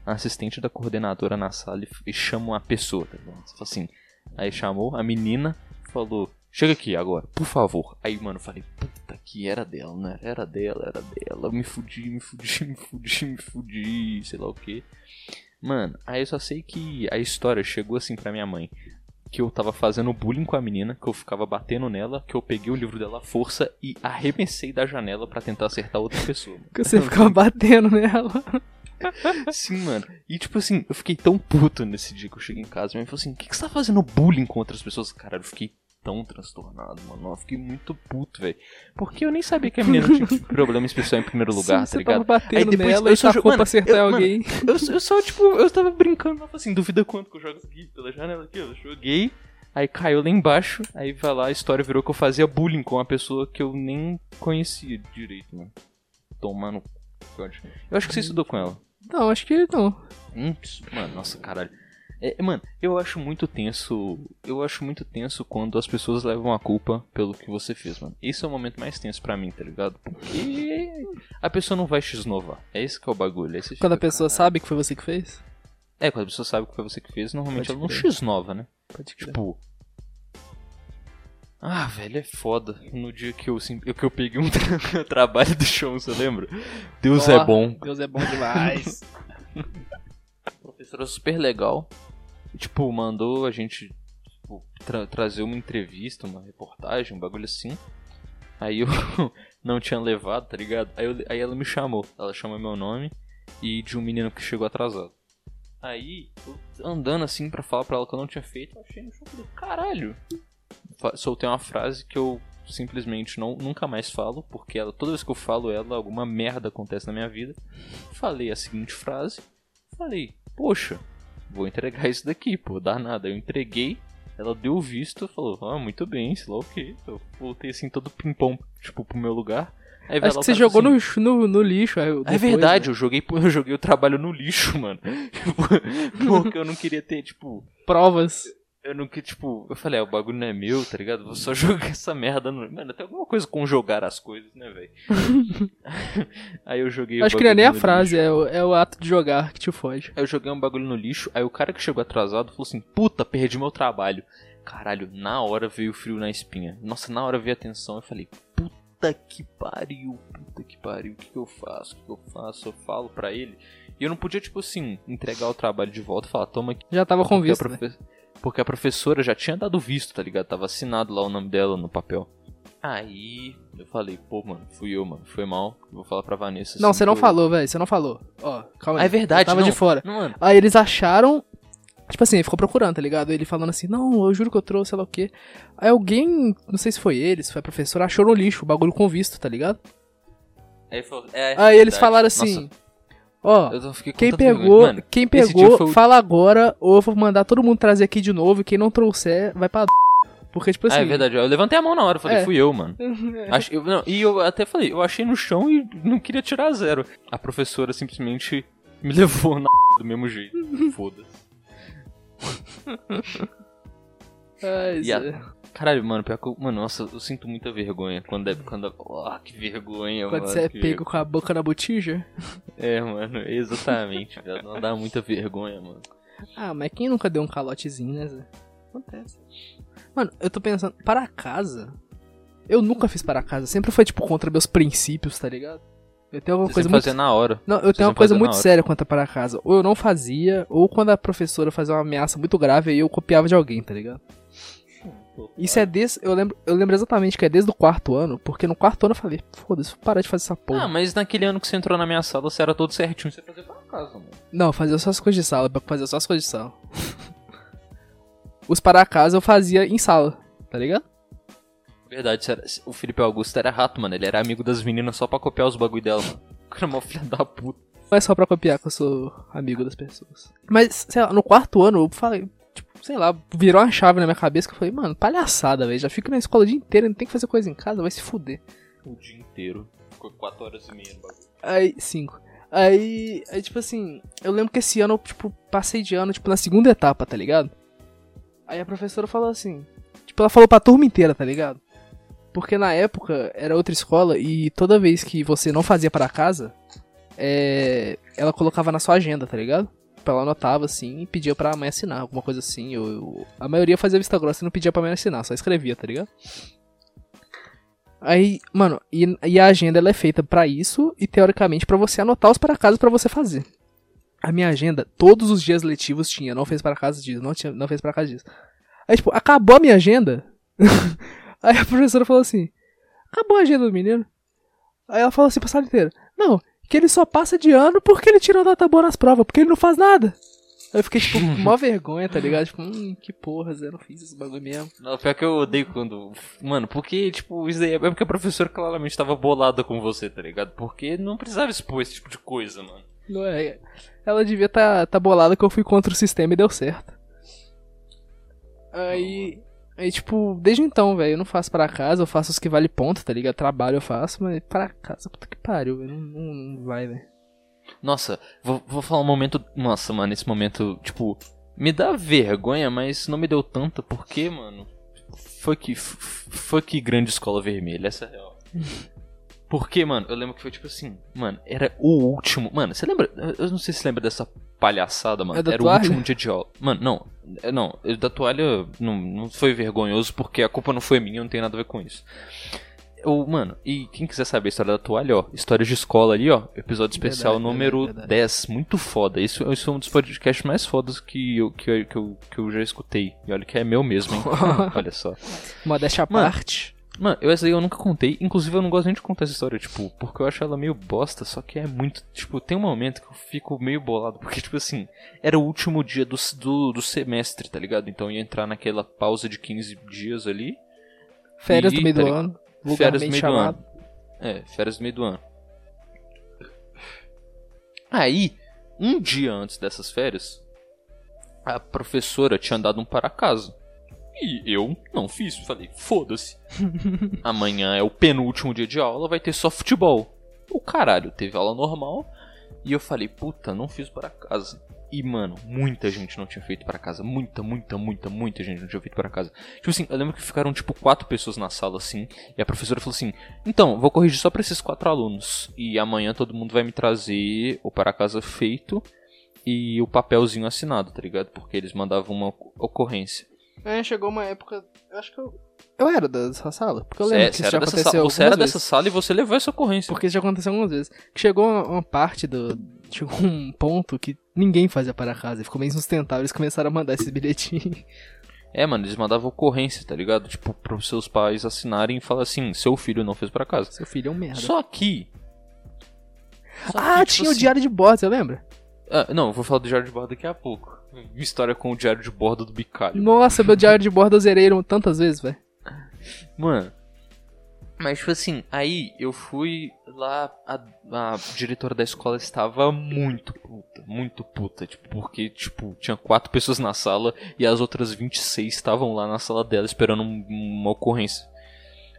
a assistente da coordenadora na sala e, e chama a pessoa, tá ligado? Você fala assim, aí chamou a menina, falou, chega aqui agora, por favor. Aí, mano, eu falei, puta que era dela, né? Era dela, era dela. Me fudi, me fudi, me fudi, me fudi, sei lá o que. Mano, aí eu só sei que a história chegou assim pra minha mãe. Que eu tava fazendo bullying com a menina, que eu ficava batendo nela, que eu peguei o livro dela à força e arremessei da janela pra tentar acertar outra pessoa. Que você ficava batendo nela. Sim, mano. E tipo assim, eu fiquei tão puto nesse dia que eu cheguei em casa. Minha mãe falou assim: o que, que você tá fazendo bullying com outras pessoas? Cara, eu fiquei tão transtornado, mano. Eu fiquei muito puto, velho. Porque eu nem sabia que a menina tinha problema especial em primeiro lugar, Sim, tá tava ligado? batendo depois nela eu só sacou jo- mano, pra acertar eu- mano, alguém. Eu, eu só, tipo, eu tava brincando, falei assim, duvida quanto que eu jogo aqui pela janela aqui, eu joguei, aí caiu lá embaixo, aí vai lá, a história virou que eu fazia bullying com uma pessoa que eu nem conhecia direito, mano. Tomando. Eu acho que você estudou com ela. Não, acho que não. Hum, mano, nossa, caralho. É, mano, eu acho muito tenso. Eu acho muito tenso quando as pessoas levam a culpa pelo que você fez, mano. Esse é o momento mais tenso pra mim, tá ligado? Porque a pessoa não vai te esnovar. É esse que é o bagulho. Você Quando a fica, pessoa "Caralho." sabe que foi você que fez? É, quando a pessoa sabe que foi você que fez, normalmente Pode ela não crer. x-nova, né? Pode crer. Tipo. Ah, velho, é foda. No dia que eu, que eu peguei um tra- trabalho do show, você lembra? Deus é Porra, bom. Deus é bom demais. professora super legal. Tipo, mandou a gente tipo, tra- trazer uma entrevista, uma reportagem, um bagulho assim. Aí eu não tinha levado, tá ligado? Aí, eu- aí ela me chamou. Ela chamou meu nome e de um menino que chegou atrasado. Aí, andando assim pra falar pra ela que eu não tinha feito, eu achei no chão falei, caralho. Soltei uma frase que eu simplesmente não, nunca mais falo, porque ela, toda vez que eu falo ela, alguma merda acontece na minha vida. Falei a seguinte frase. Falei, poxa, vou entregar isso daqui, pô, dá nada. Eu entreguei, ela deu o visto, falou, ah, muito bem, sei lá o quê. Eu voltei assim todo pimpão, tipo, pro meu lugar. Aí Acho que você jogou assim, no, no, no lixo. É depois, verdade, né? eu joguei, eu joguei o trabalho no lixo, mano. Tipo, Porque eu não queria ter, tipo, Provas. Eu não queria, tipo, eu falei, ah, o bagulho não é meu, tá ligado? Vou só jogar essa merda no. Mano, tem alguma coisa com jogar as coisas, né, velho? Aí eu joguei o Acho que não é nem a frase, é o, é o ato de jogar que te fode. Aí eu joguei um bagulho no lixo, aí o cara que chegou atrasado falou assim, puta, perdi meu trabalho. Caralho, na hora veio o frio na espinha. Nossa, na hora veio a tensão, eu falei, puta que pariu, puta que pariu, o que, que eu faço, o que, que eu faço? Eu falo pra ele. E eu não podia, tipo assim, entregar o trabalho de volta e falar, toma aqui. Já tava com Porque a, visto, né? Porque a professora já tinha dado visto, tá ligado? Tava assinado lá o nome dela no papel. Aí eu falei, pô, mano, fui eu, mano, foi mal. Vou falar pra Vanessa. Não, assim, você não eu- falou, velho. Você não falou. Ó, calma aí. Ah, é verdade, Eu tava não. de fora. Não, mano. Aí eles acharam. Tipo assim, ele ficou procurando, tá ligado? Ele falando assim, não, eu juro que eu trouxe, sei lá o quê. Aí alguém, não sei se foi ele, se foi a professora, achou no lixo o bagulho com visto, tá ligado? Aí, falou, é, Aí eles verdade. falaram Nossa, assim, ó, quem pegou, Mano, quem pegou, o- fala agora, ou eu vou mandar todo mundo trazer aqui de novo, e quem não trouxer, vai pra d... Porque, tipo assim... Ah, é verdade. Eu levantei a mão na hora, falei, É. fui eu, mano. Ach- eu- não, e eu até falei, eu achei no chão e não queria tirar zero. A professora simplesmente me levou na do mesmo jeito. Foda-se. Ai, Zé. Caralho, mano, pior que eu, Mano, nossa, eu sinto muita vergonha quando é. Quando, ah, que vergonha, Quando mano. você é pego com a boca na botija. É, mano, exatamente. velho, Não dá muita vergonha, mano. Ah, mas quem nunca deu um calotezinho, né, Zé? Acontece. Mano, eu tô pensando, para casa. Eu nunca fiz para casa. Sempre foi, tipo, contra meus princípios, tá ligado? Eu tenho alguma Você coisa muito. fazia na hora. Não, eu tenho uma coisa muito séria quanto a para casa. Ou eu não fazia, ou quando a professora fazia uma ameaça muito grave, aí eu copiava de alguém, tá ligado? Isso é desde. Eu lembro, eu lembro exatamente que é desde o quarto ano, porque no quarto ano eu falei, foda-se, vou parar de fazer essa porra. Ah, mas naquele ano que você entrou na minha sala, você era todo certinho, você fazia pra casa, mano. Não, fazia só as coisas de sala, fazer só as coisas de sala. Os para casa eu fazia em sala, tá ligado? Verdade, era- o Felipe Augusto era rato, mano. Ele era amigo das meninas só pra copiar os bagulho dela, mano. O cara é mó filho da puta. Não é só pra copiar que eu sou amigo das pessoas. Mas, sei lá, no quarto ano eu falei, tipo, sei lá, virou uma chave na minha cabeça que eu falei, mano, palhaçada, velho. Já fico na escola o dia inteiro, não tem que fazer coisa em casa, vai se fuder. O dia inteiro. Ficou 4 horas e meia no bagulho. Aí, cinco. Aí, aí, tipo assim, eu lembro que esse ano eu, tipo, passei de ano, tipo, na segunda etapa, tá ligado? Aí a professora falou assim, tipo, ela falou pra turma inteira, tá ligado? Porque na época era outra escola e toda vez que você não fazia para casa, é, ela colocava na sua agenda, tá ligado? Ela anotava assim e pedia pra mãe assinar, alguma coisa assim. Eu, eu- a maioria fazia vista grossa e não pedia pra mãe assinar, só escrevia, tá ligado? Aí, mano, e, e a agenda ela é feita pra isso e teoricamente pra você anotar os para casa pra você fazer. A minha agenda, todos os dias letivos tinha, não fez para casa disso, não, tinha, não fez para casa disso. Aí, tipo, acabou a minha agenda. Aí a professora falou assim: acabou a agenda do menino. Aí ela falou assim pra sala inteira: não, que ele só passa de ano porque ele tirou nota boa nas provas, porque ele não faz nada. Aí eu fiquei, tipo, com mó vergonha, tá ligado? Tipo, hum, que porra, Zé, não fiz esse bagulho mesmo. Não, pior que eu odeio quando. Mano, porque, tipo, isso daí é porque a professora claramente tava bolada com você, tá ligado? Porque não precisava expor esse tipo de coisa, mano. Não é. Ela devia tá, tá bolada que eu fui contra o sistema e deu certo. Aí. Aí, tipo, desde então, velho, eu não faço para casa, eu faço os que vale ponto, tá ligado? Trabalho eu faço, mas para casa, puta que pariu, velho. Não, não, não vai, velho. Nossa, vou, vou falar um momento. Nossa, mano, esse momento, tipo. me dá vergonha, mas não me deu tanta, porque, mano, foi que, foi que grande escola vermelha, essa é real. Porque, mano, eu lembro que foi tipo assim, mano, era o último. Mano, você lembra? Eu não sei se você lembra dessa palhaçada, mano. É era toalha? o último dia de aula. Mano, não, é, não, da toalha não, não foi vergonhoso porque a culpa não foi minha, não tem nada a ver com isso. Eu, mano, e quem quiser saber a história da toalha, ó, histórias de escola ali, ó, episódio especial Verdade, número verdade, verdade. 10, muito foda. Isso, isso é um dos podcasts mais fodas que eu, que, eu, que, eu, que eu já escutei. E olha que é meu mesmo, hein? olha só. Modéstia à parte. Mano, eu, essa aí eu nunca contei. Inclusive, eu não gosto nem de contar essa história, tipo, porque eu acho ela meio bosta. Só que é muito. Tipo, tem um momento que eu fico meio bolado. Porque, tipo assim, era o último dia do, do, do semestre, tá ligado? Então eu ia entrar naquela pausa de 15 dias ali. Férias E, do meio tá do ano. Férias do meio do chamado. ano. É, férias do meio do ano. Aí, um dia antes dessas férias, a professora tinha dado um para casa. E eu não fiz. Falei, foda-se. Amanhã é o penúltimo dia de aula, vai ter só futebol. O caralho, teve aula normal. E eu falei, puta, não fiz para casa. E, mano, muita gente não tinha feito para casa. Muita, muita, muita, muita gente não tinha feito para casa. Tipo assim, eu lembro que ficaram, tipo, quatro pessoas na sala, assim. E a professora falou assim: Então, vou corrigir só pra esses quatro alunos. E amanhã todo mundo vai me trazer o para casa feito e o papelzinho assinado, tá ligado? Porque eles mandavam uma ocorrência. É, chegou uma época. Eu acho que eu. Eu era dessa sala. Porque eu lembro que você isso já era, dessa aconteceu sala, você era algumas dessa vezes. sala e você levou essa ocorrência. Porque isso já aconteceu algumas vezes. Que chegou uma, uma parte do. Chegou um ponto que ninguém fazia para casa. Ficou meio insustentável. Eles começaram a mandar esses bilhetinhos. É, mano, eles mandavam ocorrência, tá ligado? Tipo, pros seus pais assinarem e falar assim: seu filho não fez para casa. Seu filho é um merda. Só que. só ah, que, tipo tinha o assim- diário de bordo, você lembra? Ah, não, eu vou falar do diário de bordo daqui a pouco. Minha história com o diário de bordo do Bicalho. Nossa, meu diário de bordo eu zerei tantas vezes, velho. Mano. Mas, tipo assim, aí eu fui lá, a, a diretora da escola estava muito puta, muito puta, tipo, porque, tipo, tinha quatro pessoas na sala e as outras 26 estavam lá na sala dela esperando um- uma ocorrência.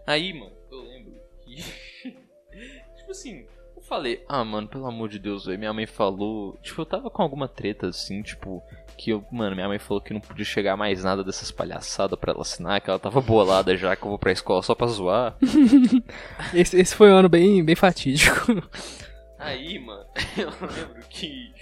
Aí, mano, eu lembro que, tipo assim, eu falei, ah, mano, pelo amor de Deus, velho, minha mãe falou, tipo, eu tava com alguma treta, assim, tipo, que eu, mano, minha mãe falou que não podia chegar mais nada dessas palhaçadas pra ela assinar, que ela tava bolada já, que eu vou pra escola só pra zoar. Esse, esse foi um ano bem, bem fatídico. Aí, mano, eu lembro que.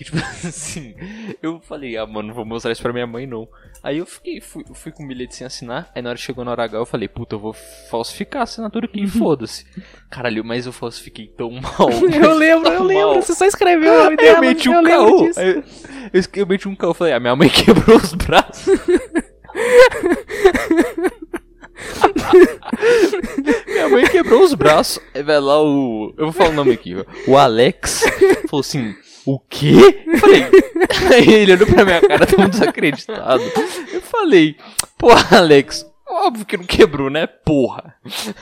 Que, tipo assim, eu falei, ah, mano, não vou mostrar isso pra minha mãe, não. Aí eu fiquei, fui, fui com o bilhete sem assinar. Aí na hora que chegou na hora H, eu falei, puta, eu vou falsificar a assinatura aqui, foda-se. Caralho, mas eu falsifiquei tão mal. Eu lembro, eu Tão lembro. mal. Você só escreveu o nome dela. eu meti um caô. Eu, eu, eu meti um caô. Falei, ah, minha mãe quebrou os braços. minha mãe quebrou os braços. Aí vai lá o. Eu vou falar o nome aqui, ó. O Alex falou assim. O quê? Eu falei. Ele olhou pra minha cara tão desacreditado. Eu falei, pô, Alex, óbvio que não quebrou, né? Porra.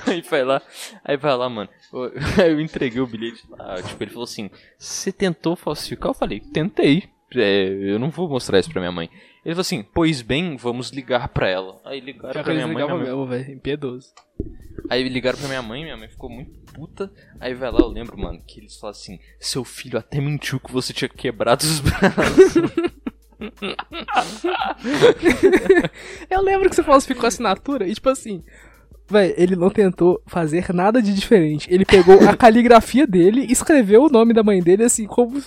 Aí vai lá, aí vai lá, mano. Eu entreguei o bilhete lá. Tipo, ele falou assim: Você tentou falsificar? Eu falei: Tentei. É, eu não vou mostrar isso pra minha mãe. Ele falou assim: Pois bem, vamos ligar pra ela. Aí ligaram que pra minha mãe. Minha mãe mesmo, velho. Impiedoso. Aí ligaram pra minha mãe, minha mãe ficou muito puta. Aí vai lá, eu lembro, mano, que eles falaram assim: Seu filho até mentiu que você tinha quebrado os braços. Eu lembro que você falsificou a assinatura e, tipo assim, velho, ele não tentou fazer nada de diferente. Ele pegou a caligrafia dele e escreveu o nome da mãe dele, assim, como,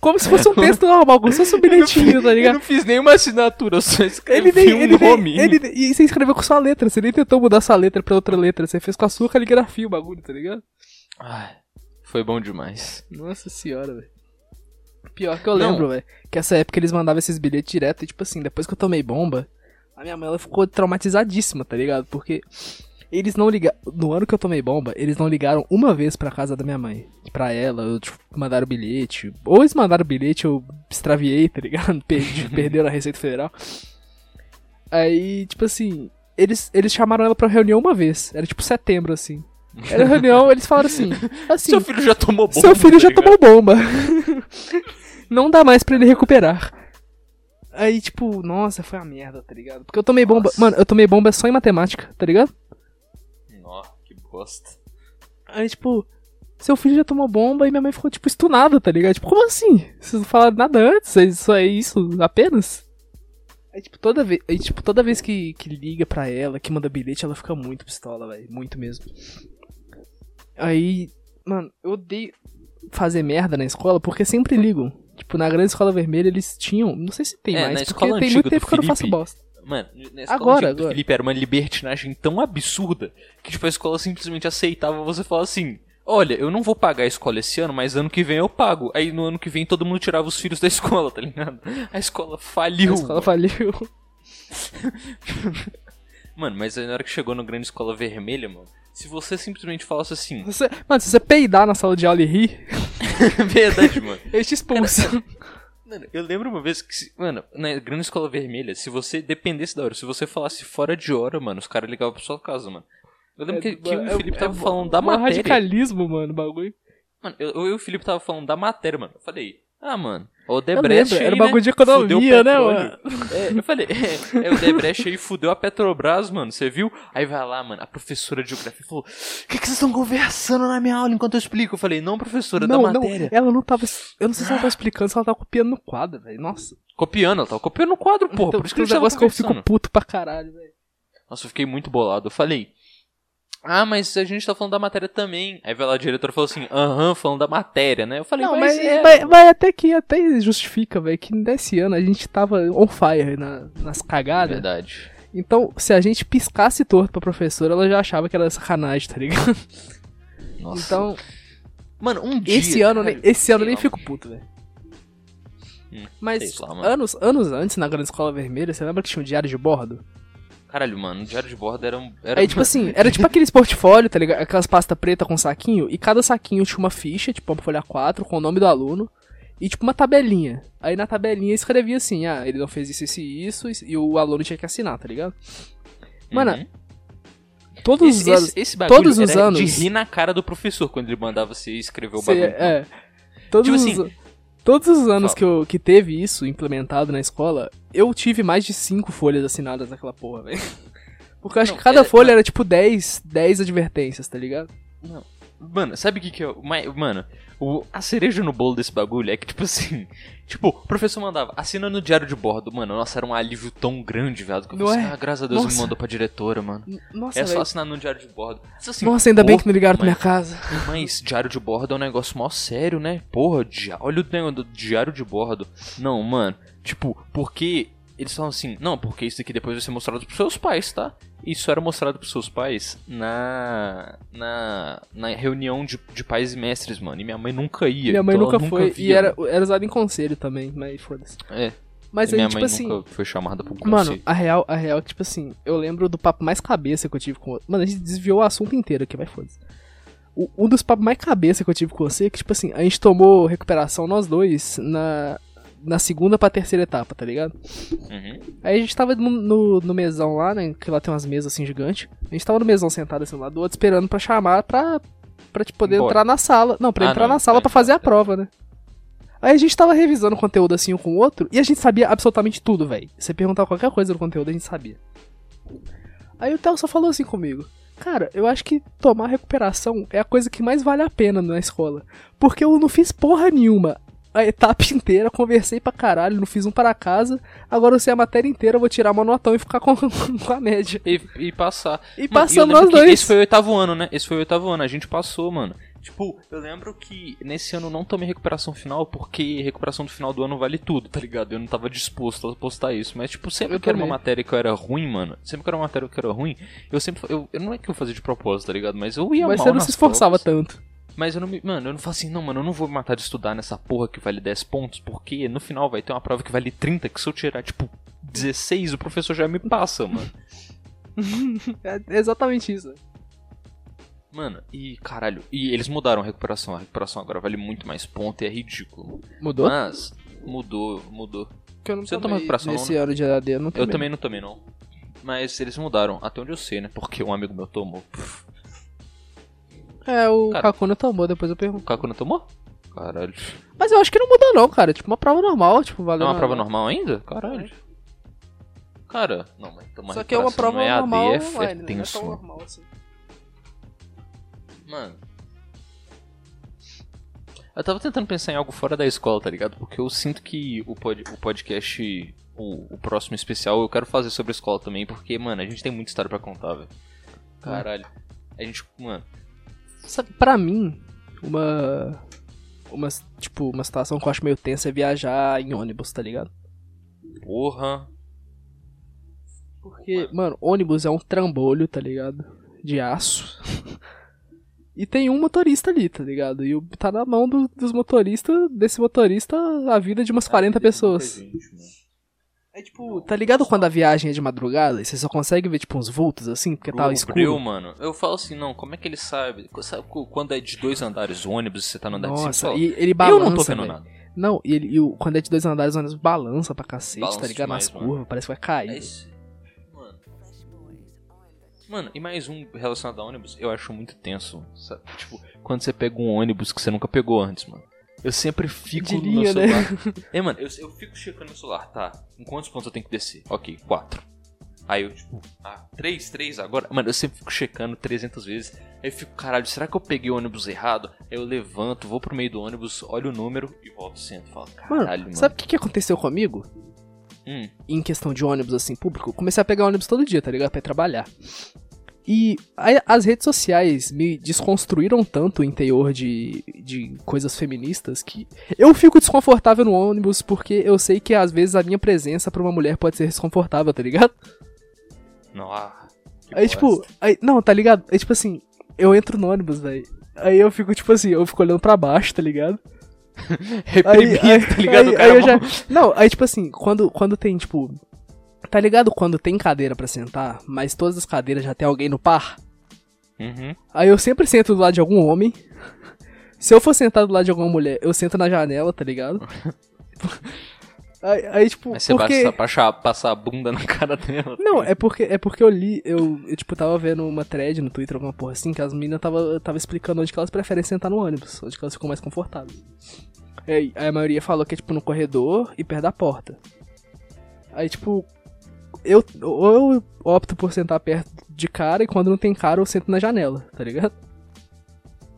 como se fosse um texto normal, como se fosse um bilhetinho, tá Eu ligado? não fiz nenhuma assinatura, eu só escrevi Ele nem, um ele, nem, nome. ele E você escreveu com sua letra, você nem tentou mudar sua letra pra outra letra, você fez com a sua caligrafia o bagulho, tá ligado? Ai, foi bom demais. Nossa senhora, velho. Pior que eu Não. lembro, velho, que essa época eles mandavam esses bilhetes direto e, tipo assim, depois que eu tomei bomba, a minha mãe ela ficou traumatizadíssima, tá ligado? Porque eles não ligaram. No ano que eu tomei bomba, eles não ligaram uma vez pra casa da minha mãe. Pra ela, eu, tipo, mandaram bilhete. Ou eles mandaram bilhete, eu extraviei, tá ligado? Perdi, perderam a Receita Federal. Aí, tipo assim, eles, eles chamaram ela pra reunião uma vez. Era tipo setembro, assim. Era reunião, eles falaram assim. assim Seu filho já tomou bomba. seu filho tá já ligado? tomou bomba. Não dá mais pra ele recuperar. Aí, tipo, nossa, foi uma merda, tá ligado? Porque eu tomei bomba. Nossa. Mano, eu tomei bomba só em matemática, tá ligado? Aí, tipo, seu filho já tomou bomba e minha mãe ficou, tipo, estunada, tá ligado? Tipo, como assim? Vocês não falaram nada antes? É Isso é isso apenas? Aí, tipo, toda vez, aí, tipo, toda vez que, que liga pra ela, que manda bilhete, ela fica muito pistola, velho. Muito mesmo. Aí, mano, eu odeio fazer merda na escola porque sempre ligam. Tipo, na grande escola vermelha eles tinham. Não sei se tem É, mais, na porque escola tem antiga muito tempo que eu não faço Felipe, bosta. Mano, na escola Agora, do agora. Felipe era uma libertinagem tão absurda que, tipo, a escola simplesmente aceitava você falar assim: Olha, eu não vou pagar a escola esse ano, mas ano que vem eu pago. Aí no ano que vem todo mundo tirava os filhos da escola, tá ligado? A escola faliu. A escola faliu. Mano, mas aí na hora que chegou no grande escola vermelha, mano, se você simplesmente falasse assim, Você- mano, se você peidar na sala de aula e rir, verdade, mano. eles te expulsam. Mano, eu lembro uma vez que, mano, na grande escola vermelha, se você dependesse da hora, se você falasse fora de hora, mano, os caras ligavam pra sua casa, mano. Eu lembro que, que eu e o Felipe tava falando da é matéria. radicalismo, mano, bagulho. Mano, eu, eu e o Felipe tava falando da matéria, mano. Eu falei, ah, mano, o Debrecht aí, era né, bagulho de economia, né, mano? É, eu falei, é, é, o Debrecht aí fudeu a Petrobras, mano, você viu? Aí vai lá, mano, a professora de geografia falou, o que, que vocês estão conversando na minha aula enquanto eu explico? Eu falei, não, professora, Não, da não, matéria. ela não tava. Eu não sei se ela tava explicando, se ela tava copiando no quadro, velho. Nossa. Copiando, ela tava copiando o quadro, porra, então, por isso que negócio que eu fico puto pra caralho, velho. Nossa, eu fiquei muito bolado. Eu falei, ah, mas a gente tá falando da matéria também. Aí vai lá a diretora e falou assim, aham, falando da matéria, né? Eu falei, Não, mas, mas, é, mas, mas até que até justifica, velho, que nesse ano a gente tava on fire na- nas cagadas. verdade. Então, se a gente piscasse torto pra professora, ela já achava que era sacanagem, tá ligado? Nossa. Então, mano, um dia. esse ano, nem- esse ano eu nem fico puto, velho. Hum, Mas lá, anos, anos antes, na Grande Escola Vermelha, você lembra que tinha um diário de bordo? Caralho, mano, o diário de bordo era um. Era Aí, tipo assim, era tipo aqueles portfólio, tá ligado? Aquelas pastas preta com saquinho, e cada saquinho tinha uma ficha, tipo uma folha 4, com o nome do aluno, e tipo uma tabelinha. Aí na tabelinha escrevia assim, ah, ele não fez isso, isso e isso, e o aluno tinha que assinar, tá ligado? Mano, Uhum. Todos esse, os anos. esse, esse bagulho todos os anos- de rir na cara do professor quando ele mandava você escrever o bagulho. é. Todos, Tipo os, todos os anos Fala. que, eu, que teve isso implementado na escola, eu tive mais de 5 folhas assinadas naquela porra, velho. Porque eu acho Não, que cada é- folha era tipo 10, 10 advertências, tá ligado? Mano, sabe o que que é. Mano, o, a cereja no bolo desse bagulho é que, tipo assim. Tipo, o professor mandava, assina no diário de bordo. Mano, nossa, era um alívio tão grande, viado. Que eu falei assim, é? ah, graças a Deus Nossa. me mandou pra diretora, mano. Nossa, É só assinar no diário de bordo. Mas, assim, Nossa, ainda bem pô, que não ligaram pra mas- minha casa. Mas diário de bordo é um negócio mó sério, né? Porra, di- olha o negócio do diário de bordo. Não, mano, tipo, porque eles falam assim, não, porque isso aqui depois vai ser mostrado pros seus pais, tá? Isso era mostrado pros seus pais na na, na reunião de, de pais e mestres, mano. E minha mãe nunca ia. Minha mãe então ela nunca foi. via, e era, mano. era usado em conselho também, mas foda-se. É, Mas e minha aí, tipo mãe assim. nunca foi chamada pro Mano, conselho. a real, a real, é que, tipo assim, eu lembro do papo mais cabeça que eu tive com. Mano, a gente desviou o assunto inteiro aqui, vai foda-se. Um dos papos mais cabeça que eu tive com você é que, tipo assim, a gente tomou recuperação nós dois na, na segunda pra terceira etapa, tá ligado? Uhum. Aí a gente tava no, no, no mesão lá, né? Que lá tem umas mesas assim gigantes. A gente tava no mesão sentado assim um lado do outro, esperando pra chamar pra, pra te poder Embora. entrar na sala. Não, pra Ah, entrar não, na sala pra fazer a tá. prova, né? Aí a gente tava revisando o conteúdo assim um com o outro e a gente sabia absolutamente tudo, velho. Você perguntar qualquer coisa do conteúdo, a gente sabia. Aí o Theo só falou assim comigo. Cara, eu acho que tomar recuperação é a coisa que mais vale a pena na escola. Porque eu não fiz porra nenhuma. A etapa inteira, conversei pra caralho, não fiz um para casa. Agora eu sei a matéria inteira, eu vou tirar uma notão e ficar com, com a média. E, e passar. E lembro nós dois. Esse foi o oitavo ano, né? Esse foi o oitavo ano, a gente passou, mano. Tipo, eu lembro que nesse ano não tomei recuperação final, porque recuperação do final do ano vale tudo, tá ligado? Eu não tava disposto a postar isso. Mas, tipo, sempre Eu que era uma matéria que eu era ruim, mano, sempre que era uma matéria que eu era ruim, eu sempre. Eu, não é que eu fazia de propósito, tá ligado? Mas eu ia Mas mal você não se esforçava provas. tanto. Mas eu não me. Mano, eu não falo assim, não, mano, eu não vou me matar de estudar nessa porra que vale 10 pontos, porque no final vai ter uma prova que vale 30, que se eu tirar, tipo, 16, o professor já me passa, mano. É exatamente isso. Mano, e caralho, e eles mudaram a recuperação. A recuperação agora vale muito mais ponto e é ridículo. Mudou? Mas mudou, mudou. Porque eu não Você não toma recuperação, não, Nesse né? ano de AD eu não Eu tomei. também não tomei não. Mas eles mudaram, até onde eu sei, né? Porque um amigo meu tomou. Pff, É, o Cara. Kakuna tomou, depois eu O pergunto. Kaku não tomou? Caralho. Mas eu acho que não mudou não, cara. Tipo, uma prova normal, tipo, É valeu. uma prova normal ainda? Caralho. Cara, não, mas tomar Só que é uma prova EAD normal é, online, é tenso, Não é normal assim. Mano. Eu tava tentando pensar em algo fora da escola, tá ligado? Porque eu sinto que o, pod, o podcast, o, o próximo especial, eu quero fazer sobre a escola também, porque, mano, a gente tem muita história pra contar, velho. Caralho. A gente, mano. Sabe, pra mim, uma. Uma, tipo, uma situação que eu acho meio tensa é viajar em ônibus, tá ligado? Porra. Porque, mano, ônibus é um trambolho, tá ligado? De aço. e tem um motorista ali, tá ligado? E o- tá na mão do- dos motoristas, desse motorista, a vida de umas 40 pessoas. É tipo, tá ligado quando a viagem é de madrugada e você só consegue ver, tipo, uns vultos assim, porque tá escuro? breu, mano. Eu falo assim, não, como é que ele sabe? Sabe quando é de dois andares o ônibus e você tá no andar de Nossa, cima? e ele eu balança, não tô vendo velho. nada. Não, e, ele, e o, quando é de dois andares, o ônibus balança pra cacete, Balança tá ligado? Nas demais, mano. curvas, parece que vai cair. É esse... Mano. Mano, e mais um relacionado a ônibus, eu acho muito tenso. sabe? Tipo, quando você pega um ônibus que você nunca pegou antes, mano. Eu sempre fico De no né? celular. É, mano, eu, eu fico checando no celular, tá? Em quantos pontos eu tenho que descer? Ok, quatro. Aí eu, tipo, ah, três, três agora. Mano, eu sempre fico checando 300 vezes. Aí eu fico, caralho, será que eu peguei o ônibus errado? Aí eu levanto, vou pro meio do ônibus, olho o número e volto sento. Falo, Mano, caralho, mano. sabe o que, que aconteceu comigo? Hum, Em questão de ônibus, assim, público? Comecei a pegar ônibus todo dia, tá ligado? Pra ir trabalhar. E aí, as redes sociais me desconstruíram tanto o interior de, de coisas feministas que eu fico desconfortável no ônibus porque eu sei que às vezes a minha presença pra uma mulher pode ser desconfortável, tá ligado? não, Aí, tipo, aí, não, tá ligado? Aí, tipo assim, eu entro no ônibus, velho. Aí eu fico, tipo assim, eu fico olhando pra baixo, tá ligado? Reprimido, tá ligado? aí- aí eu já- Não, aí tipo assim, quando, quando tem, tipo. Tá ligado quando tem cadeira pra sentar, mas todas as cadeiras já tem alguém no par? Uhum. Aí eu sempre sento do lado de algum homem. Se eu for sentar do lado de alguma mulher, eu sento na janela, tá ligado? Aí, aí, tipo, Aí você porque... basta passar, passar a bunda na cara dela. Não, é porque, é porque eu li, eu, eu, tipo, tava vendo uma thread no Twitter, alguma porra assim, que as meninas tava, tava explicando onde que elas preferem sentar no ônibus, onde que elas ficam mais confortáveis. Aí, aí a maioria falou que é, tipo, no corredor e perto da porta. Aí, tipo, eu, ou eu opto por sentar perto de cara e quando não tem cara eu sento na janela, tá ligado?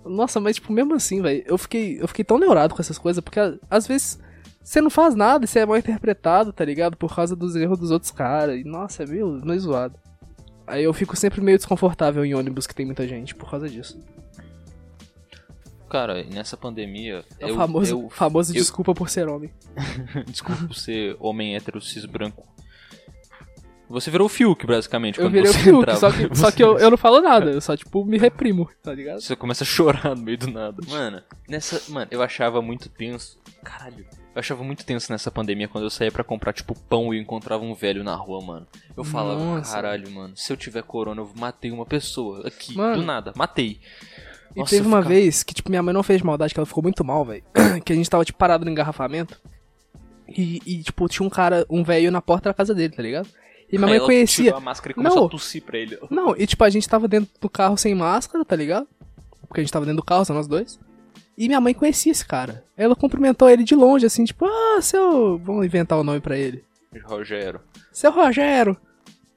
Nossa, mas, tipo, mesmo assim, velho, eu fiquei, eu fiquei tão neurado com essas coisas, porque às vezes você não faz nada e você é mal interpretado, tá ligado? Por causa dos erros dos outros caras. E nossa, é meio, meio zoado. Aí eu fico sempre meio desconfortável em ônibus que tem muita gente por causa disso. Cara, nessa pandemia. É o eu, famoso, eu- famoso eu- desculpa por ser homem. Desculpa por ser homem hétero cis branco. Você virou o Fiuk, basicamente. Eu virei o Fiuk, entrava. só que, só que eu, eu não falo nada, eu só, tipo, me reprimo, tá ligado? Você começa a chorar no meio do nada. Mano, nessa. Mano, eu achava muito tenso. Caralho. Eu achava muito tenso nessa pandemia quando eu saía pra comprar, tipo, pão e eu encontrava um velho na rua, mano. Eu falava, Nossa. caralho, mano, se eu tiver corona, eu matei uma pessoa aqui, Mano. do nada, matei. E Nossa, teve uma ficava- vez que, tipo, minha mãe não fez maldade, que ela ficou muito mal, velho. que a gente tava, tipo, parado no engarrafamento. E, e, tipo, tinha um cara, um velho na porta da casa dele, tá ligado? E minha mãe ela conhecia. tirou a máscara e começou Não. a tossir pra ele. Não, e tipo, a gente tava dentro do carro sem máscara, tá ligado? Porque a gente tava dentro do carro, só nós dois. E minha mãe conhecia esse cara. Ela cumprimentou ele de longe, assim, tipo, ah, seu. Vamos inventar o nome pra ele. Rogério. Seu Rogério.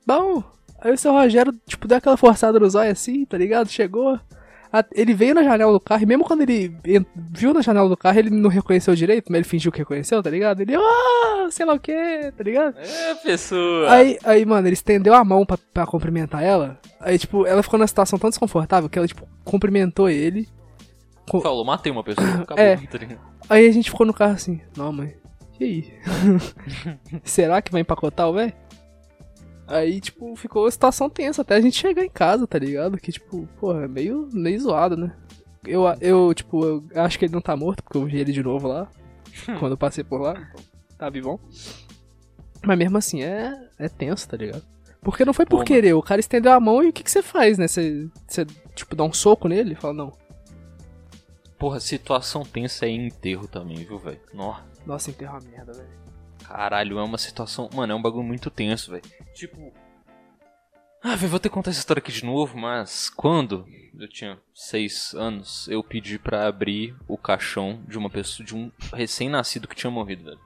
Bom. Aí o seu Rogério, tipo, deu aquela forçada no zóio assim, tá ligado? Chegou. Ele veio na janela do carro e mesmo quando ele viu na janela do carro, ele não reconheceu direito, mas ele fingiu que reconheceu, tá ligado? Ele, ah, sei lá o que, tá ligado? É, pessoa. Aí, aí, mano, ele estendeu a mão pra, pra cumprimentar ela. Aí, tipo, ela ficou numa situação tão desconfortável que ela, tipo, cumprimentou ele. Co- Falou, matei uma pessoa. Acabou, É. tá ligado? Aí a gente ficou no carro assim, não, mãe, e aí? Será que vai empacotar o velho? Aí, tipo, ficou a situação tensa até a gente chegar em casa, tá ligado? Que, tipo, porra, é meio, meio zoado, né? Eu, eu, tipo, eu acho que ele não tá morto, porque eu vi ele de novo lá, quando eu passei por lá, então, tá vivão. Mas mesmo assim, é, é tenso, tá ligado? Porque não foi por Pô, querer, o cara estendeu a mão e o que, que você faz, né? Você, você, tipo, dá um soco nele e fala, não, Porra, situação tensa é enterro também, viu, velho? Nossa. nossa, enterra uma merda, velho. Caralho, é uma situação. Mano, é um bagulho muito tenso, velho. Tipo. Ah, velho, vou ter que contar essa história aqui de novo, mas quando eu tinha seis anos, eu pedi pra abrir o caixão de uma pessoa, de um recém-nascido que tinha morrido, velho.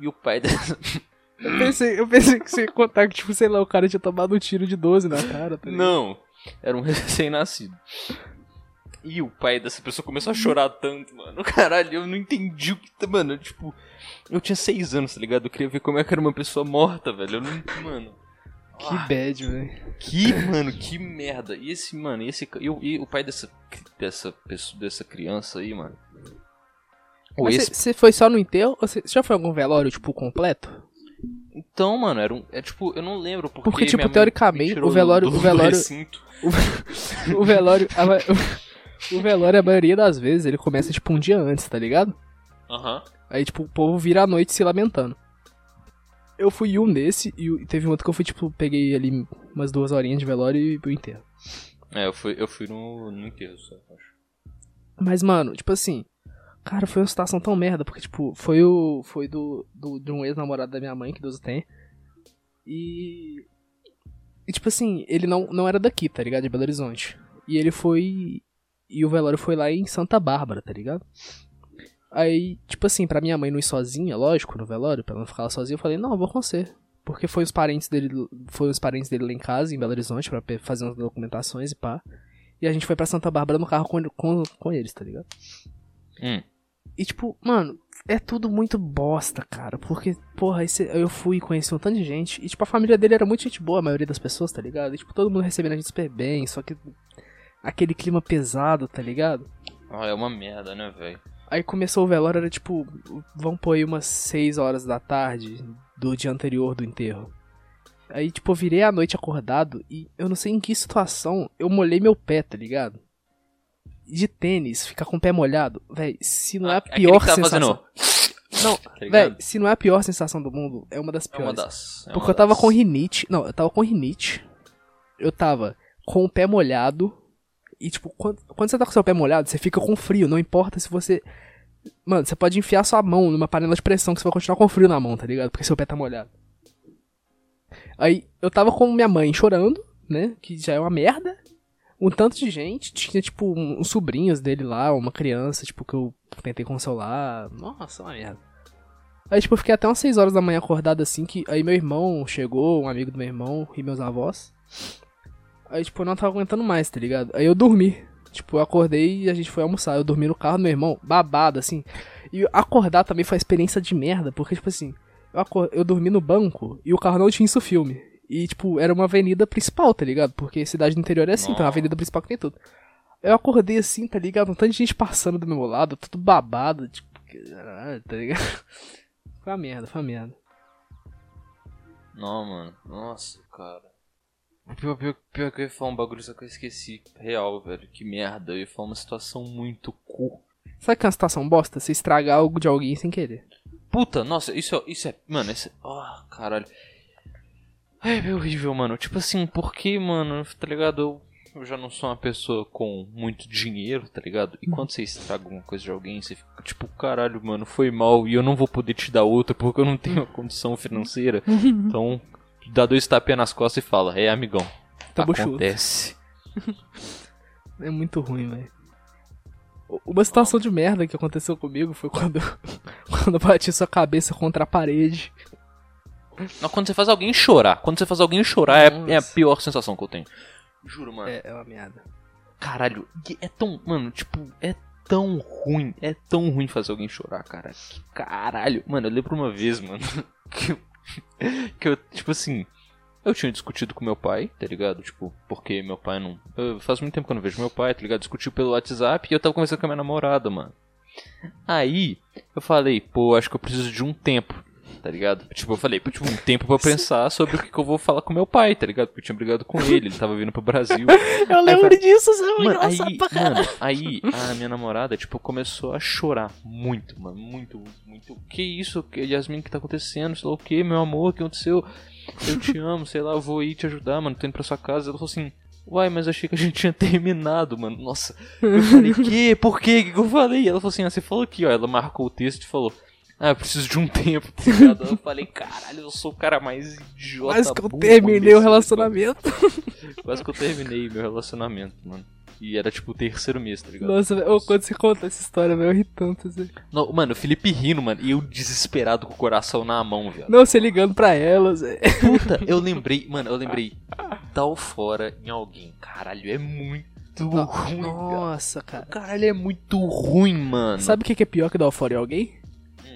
E o pai dessa. Eu pensei, eu pensei que você ia contar que, tipo, sei lá, o cara tinha tomado um tiro de 12 na cara, tá? Não, era um recém-nascido. E o pai dessa pessoa começou a chorar tanto, mano. Caralho, eu não entendi o que. tá- Mano, tipo. Eu tinha seis anos, tá ligado? Eu queria ver como é que era uma pessoa morta, velho. Eu não. Mano. Que bad, velho. Que, mano, que merda. E esse, mano, e esse. E o, e o pai dessa, dessa pessoa, dessa criança aí, mano. Mas esse. você foi só no enterro ou você já foi algum velório, tipo, completo? Então, mano, era um. É tipo, eu não lembro porque. Porque, tipo, teoricamente, o velório- do o velório- recinto. O velório. a o velório, a maioria das vezes, ele começa, tipo, um dia antes, tá ligado? Aham. Aí, tipo, o povo vira a noite se lamentando. Eu fui um desse e teve um outro que eu fui, tipo, peguei ali umas duas horinhas de velório e pro enterro. É, eu fui, eu fui no, no enterro, só, acho. Mas, mano, tipo assim. Cara, foi uma situação tão merda, porque, tipo, foi o. Foi do. do de um ex-namorado da minha mãe, que Deus tem. E. E, tipo assim, ele não, não era daqui, tá ligado? De Belo Horizonte. E ele foi. E o velório foi lá em Santa Bárbara, tá ligado? Aí, tipo assim, pra minha mãe não ir sozinha, lógico, no velório, pra ela não ficar lá sozinha, eu falei, não, eu vou com você. Porque foi os parentes dele. Foi os parentes dele lá em casa, em Belo Horizonte, pra fazer umas documentações e pá. E a gente foi pra Santa Bárbara no carro com, com, com eles, tá ligado? Hum. E tipo, mano, é tudo muito bosta, cara. Porque, porra, esse, eu fui e conheci um tanto de gente. E, tipo, a família dele era muito gente boa, a maioria das pessoas, tá ligado? E, tipo, todo mundo recebendo a gente super bem. Só que aquele clima pesado, tá ligado? Ah, é uma merda, né, velho? Aí começou o velório, era tipo, vamos pôr aí umas 6 horas da tarde do dia anterior do enterro. Aí, tipo, eu virei a noite acordado e eu não sei em que situação eu molhei meu pé, tá ligado? De tênis, ficar com o pé molhado, véi, se não é a Aquele pior sensação. fazendo. Não, tá véi, ligado? se não é a pior sensação do mundo, é uma das É uma piores. das. é Porque uma eu tava das. com rinite. Não, eu tava com rinite. Eu tava com o pé molhado. E, tipo, quando, quando você tá com seu pé molhado, você fica com frio. Não importa se você. Mano, você pode enfiar sua mão numa panela de pressão que você vai continuar com frio na mão, tá ligado? Porque seu pé tá molhado. Aí, eu tava com minha mãe chorando, né? Que já é uma merda. Um tanto de gente. Tinha, tipo, um- uns sobrinhos dele lá, uma criança, tipo, que eu tentei consolar. Nossa, uma merda. Aí, tipo, eu fiquei até umas 6 horas da manhã acordado assim, que aí meu irmão chegou, um amigo do meu irmão e meus avós. Aí, tipo, eu não tava aguentando mais, tá ligado? Aí eu dormi. Tipo, eu acordei e a gente foi almoçar. Eu dormi no carro do meu irmão, babado, assim. E acordar também foi uma experiência de merda, porque, tipo assim, eu, acor- eu dormi no banco e o carro não tinha isso filme. E, tipo, era uma avenida principal, tá ligado? Porque cidade do interior é assim, então uma Nossa. avenida principal que tem tudo. Eu acordei assim, tá ligado? Um tanto de gente passando do meu lado, tudo babado, tipo, tá ligado? Foi uma merda, foi uma merda. Não, mano. Nossa, cara. Pior, pior, pior que eu ia falar um bagulho, só que eu esqueci. Real, velho. Que merda. Eu ia falar uma situação muito cu. Sabe que é uma situação bosta? Você estragar algo de alguém sem querer. Puta, nossa, isso, é- isso é. Mano, isso é. Ah, caralho. É, horrível, mano. Tipo assim, porque, mano, tá ligado? Eu, eu já não sou uma pessoa com muito dinheiro, tá ligado? E quando você estraga alguma coisa de alguém, você fica tipo, caralho, mano, foi mal e eu não vou poder te dar outra porque eu não tenho a condição financeira. Então, dá dois tapinhas nas costas e fala, é, amigão. Tá acontece. É muito ruim, velho. Uma situação de merda que aconteceu comigo foi quando, quando eu bati sua cabeça contra a parede. Não, quando você faz alguém chorar, quando você faz alguém chorar é, é a pior sensação que eu tenho. Juro, mano. É, é uma merda. Caralho, é tão. Mano, tipo, é tão ruim. É tão ruim fazer alguém chorar, cara. Que caralho. Mano, eu lembro uma vez, mano. Que que eu, tipo assim. Eu tinha discutido com meu pai, tá ligado? Tipo, porque meu pai não. Eu, faz muito tempo que eu não vejo meu pai, tá ligado? Discutiu pelo WhatsApp e eu tava conversando com a minha namorada, mano. Aí, eu falei, pô, acho que eu preciso de um tempo, tá ligado? Tipo, eu falei, tipo, um tempo pra pensar sobre o que, que eu vou falar com meu pai, tá ligado? Porque eu tinha brigado com ele, ele tava vindo pro Brasil. Eu lembro disso, você é Mano, aí, mano, aí a minha namorada, tipo, começou a chorar muito, mano, muito, muito. Que isso, que Yasmin, que tá acontecendo? Sei lá o que, meu amor, o que aconteceu? Eu te amo, sei lá, eu vou ir te ajudar, mano, tô indo pra sua casa. Ela falou assim, uai, mas achei que a gente tinha terminado, mano. Nossa, eu falei, que? Por quê? O que que eu falei? Ela falou assim, ah, você falou aqui, ó, ela marcou o texto e falou. Ah, eu preciso de um tempo, tá ligado? Eu falei, caralho, eu sou o cara mais idiota. Quase que eu burro, terminei o relacionamento. Quase que eu terminei meu relacionamento, mano. E era tipo o terceiro mês, tá ligado? Nossa, velho, ô, quando você conta essa história, velho, eu ri tanto. Assim. Não, mano, o Felipe rindo, mano, e eu desesperado com o coração na mão, viado. Não, você ligando pra elas. é. Puta, eu lembrei, mano, eu lembrei. Tal fora em alguém. Caralho, é muito. ruim. cara. Nossa, cara. Caralho, é muito ruim, mano. Sabe o que que é pior que dar o fora em alguém?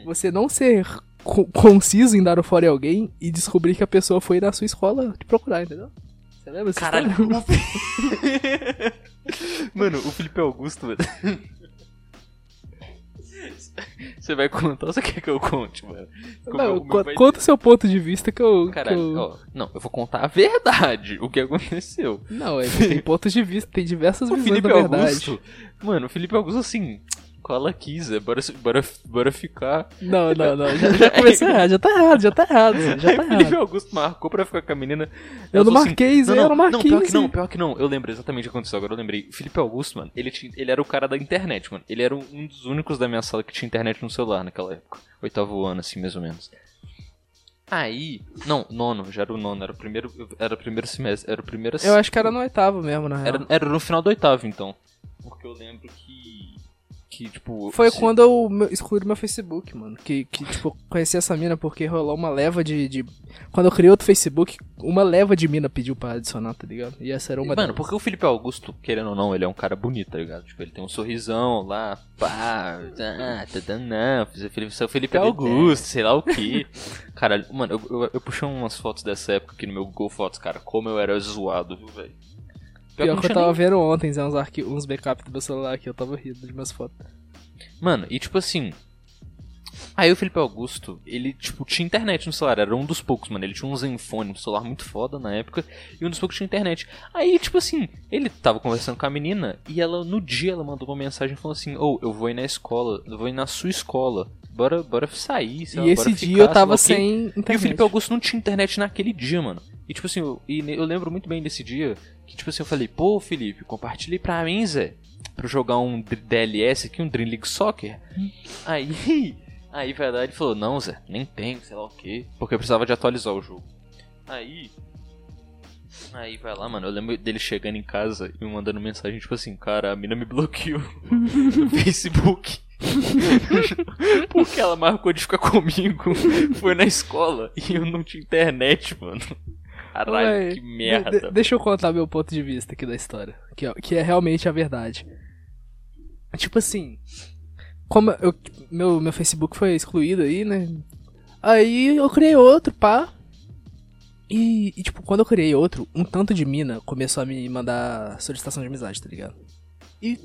Você não ser co- conciso em dar o fora em alguém e descobrir que a pessoa foi na sua escola te procurar, entendeu? Você lembra Caralho, Mano, o Felipe Augusto, mano. Você vai contar ou você quer que eu conte, mano? Como Não, é co- conta o seu ponto de vista que eu. que Caralho, eu- ó, não, eu vou contar a verdade, o que aconteceu. Não, é, tem pontos de vista, tem diversas O visões Felipe da verdade. Augusto, mano, o Felipe Augusto, assim, cola quis, é, bora, bora, bora ficar. Não, não, não. Já, já começou errado, já tá errado, já tá errado. Já tá Aí o Felipe errado. Augusto marcou pra ficar com a menina. Eu não assim, marquei, Zé, não, eu não marquei. Não, pior que Zé. não, pior que não. Eu lembro exatamente o que aconteceu, agora eu lembrei. O Felipe Augusto, mano, ele, tinha, ele era o cara da internet, mano. Ele era um, um dos únicos da minha sala que tinha internet no celular naquela época. Oitavo ano, assim, mais ou menos. Aí. Não, nono, já era o nono, era o primeiro. Era o primeiro semestre. Era o primeiro Eu acho que era no oitavo mesmo, na real. era, era no final do oitavo, então. Porque eu lembro que. Que, tipo. Foi se- quando eu excluí do meu Facebook, mano. Que, que tipo, conheci essa mina porque rolou uma leva de, de. Quando eu criei outro Facebook, uma leva de mina pediu pra adicionar, tá ligado? E essa era uma Mano, delas. porque o Felipe Augusto, querendo ou não, ele é um cara bonito, tá ligado? Tipo, ele tem um sorrisão lá, pá, tá, tá, tá, não, fiz Felipe, seu Felipe Augusto, sei lá o que. Caralho, mano, eu, eu, eu puxei umas fotos dessa época aqui no meu Google Fotos, cara, como eu era zoado, viu, velho? Pior Pior que eu tava nem- vendo ontem, uns, arqui... uns backups do meu celular aqui, eu tava rindo de minhas fotos. Mano, e tipo assim. Aí o Felipe Augusto, ele, tipo, tinha internet no celular, era um dos poucos, mano. Ele tinha um Zenfone, um celular muito foda na época, e um dos poucos tinha internet. Aí, tipo assim, ele tava conversando com a menina, e ela, no dia, ela mandou uma mensagem falando assim: Ô, eu vou ir na escola, eu vou ir na sua escola, bora, bora sair, sei lá, E esse ficar, dia eu tava lá o quê." sem E o internet. Felipe Augusto não tinha internet naquele dia, mano. E tipo assim, eu, e eu lembro muito bem desse dia que, tipo assim, eu falei, pô, Felipe, compartilha aí pra mim, Zé. Pra eu jogar um DLS aqui, um Dream League Soccer. Aí, aí vai lá e ele falou, não, Zé, nem tenho, sei lá o quê. Porque eu precisava de atualizar o jogo. Aí. Aí vai lá, mano. Eu lembro dele chegando em casa e me mandando mensagem, tipo assim, cara, a mina me bloqueou no Facebook. Porque ela marcou de ficar comigo. Foi na escola e eu não tinha internet, mano. Caralho, Ué, que merda. de- deixa eu contar meu ponto de vista aqui da história. Que é, que é realmente a verdade. Tipo assim. Como eu, meu, meu Facebook foi excluído aí, né? Aí eu criei outro, pá. E, e, tipo, quando eu criei outro, um tanto de mina começou a me mandar solicitação de amizade, tá ligado? E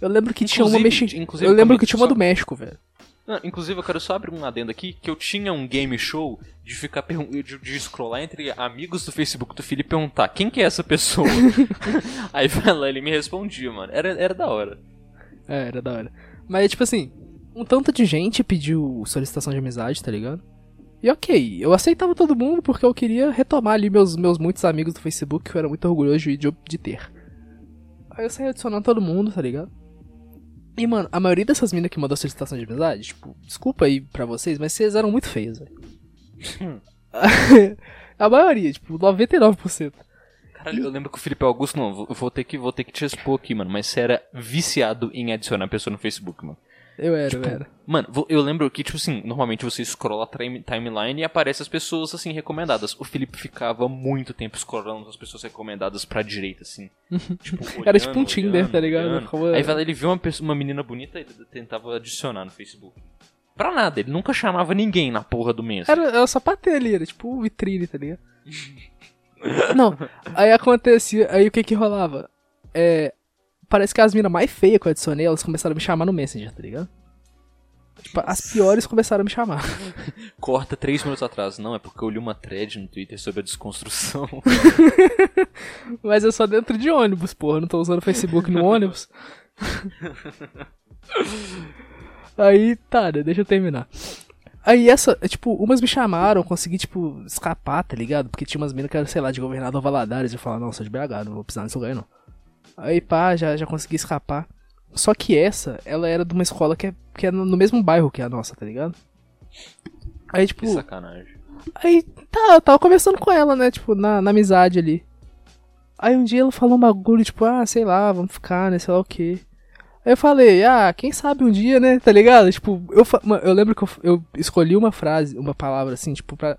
eu lembro que tinha uma Inclusive- mexicana. inclusive, Eu lembro que tinha uma do México, velho. Não, inclusive, eu quero só abrir um adendo aqui, que eu tinha um game show de ficar de, de scrollar entre amigos do Facebook do Felipe e perguntar quem que é essa pessoa. Aí vai lá, ele me respondia, mano. Era, era da hora. É, era da hora. Mas, tipo assim, um tanto de gente pediu solicitação de amizade, tá ligado? E ok, eu aceitava todo mundo porque eu queria retomar ali meus, meus muitos amigos do Facebook que eu era muito orgulhoso de, de ter. Aí eu saí adicionando todo mundo, tá ligado? E, mano, a maioria dessas minas que mandou solicitação de amizade, tipo, desculpa aí pra vocês, mas vocês eram muito feios, velho. a maioria, tipo, 99%. Caralho, eu lembro que o Felipe Augusto, não, vou ter que, vou ter que te expor aqui, mano. Mas você era viciado em adicionar pessoa no Facebook, mano. Eu era, Tipo, eu era. Mano, eu lembro que, tipo assim, normalmente você scrolla a time- timeline e aparece as pessoas, assim, recomendadas. O Felipe ficava muito tempo scrollando as pessoas recomendadas pra direita, assim. Tipo, Era tipo um olhando, Tinder, olhando, tá ligado? olhando. Ficava- Aí ele viu uma, pessoa- uma menina bonita e tentava adicionar no Facebook. Pra nada, ele nunca chamava ninguém na porra do mês. Era, era só pra ter ali, era tipo vitrine, tá ligado? Não, aí acontecia, aí o que que rolava? É, parece que as minas mais feias que eu adicionei, elas começaram a me chamar no Messenger, tá ligado? Tipo, as piores começaram a me chamar. Corta três minutos atrás. Não, é porque eu li uma thread no Twitter sobre a desconstrução. Mas eu só dentro de ônibus, porra, eu não tô usando Facebook no ônibus. Aí, tá, né, deixa eu terminar. Aí essa, é, tipo, umas me chamaram, consegui, tipo, escapar, tá ligado? Porque tinha umas minas que eram, sei lá, de governador Valadares. Eu falava, não, sou de BH, não vou precisar nesse lugar, não. Aí, pá, já, já consegui escapar. Só que essa, ela era de uma escola que é, que é no mesmo bairro que a nossa, tá ligado? Aí, tipo. Que sacanagem. Aí, tá, eu tava conversando com ela, né? Tipo, na, na amizade ali. Aí um dia ela falou um bagulho, tipo, ah, sei lá, vamos ficar, né? Sei lá o quê. Aí eu falei, ah, quem sabe um dia, né? Tá ligado? Tipo, eu, eu lembro que eu, eu escolhi uma frase, uma palavra assim, tipo, pra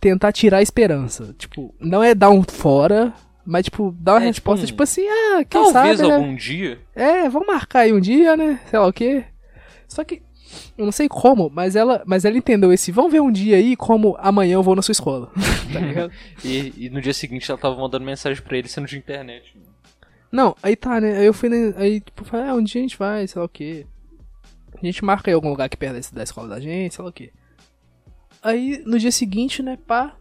tentar tirar a esperança. Tipo, não é dar um fora, Mas, tipo, dá uma É, resposta, tipo, tipo, assim, ah, quem Talvez sabe, né? algum dia. É, vamos marcar aí um dia, né? Sei lá o quê. Só que, eu não sei como, mas ela, mas ela entendeu esse, vamos ver um dia aí como amanhã eu vou na sua escola. tá ligado? E, e no dia seguinte ela tava mandando mensagem pra ele sendo de internet. Não, aí tá, né? Aí eu fui, né? Aí, tipo, falei, ah, um dia a gente vai, sei lá o quê. A gente marca aí algum lugar aqui perto da escola da gente, sei lá o quê. Aí, no dia seguinte, né, pá.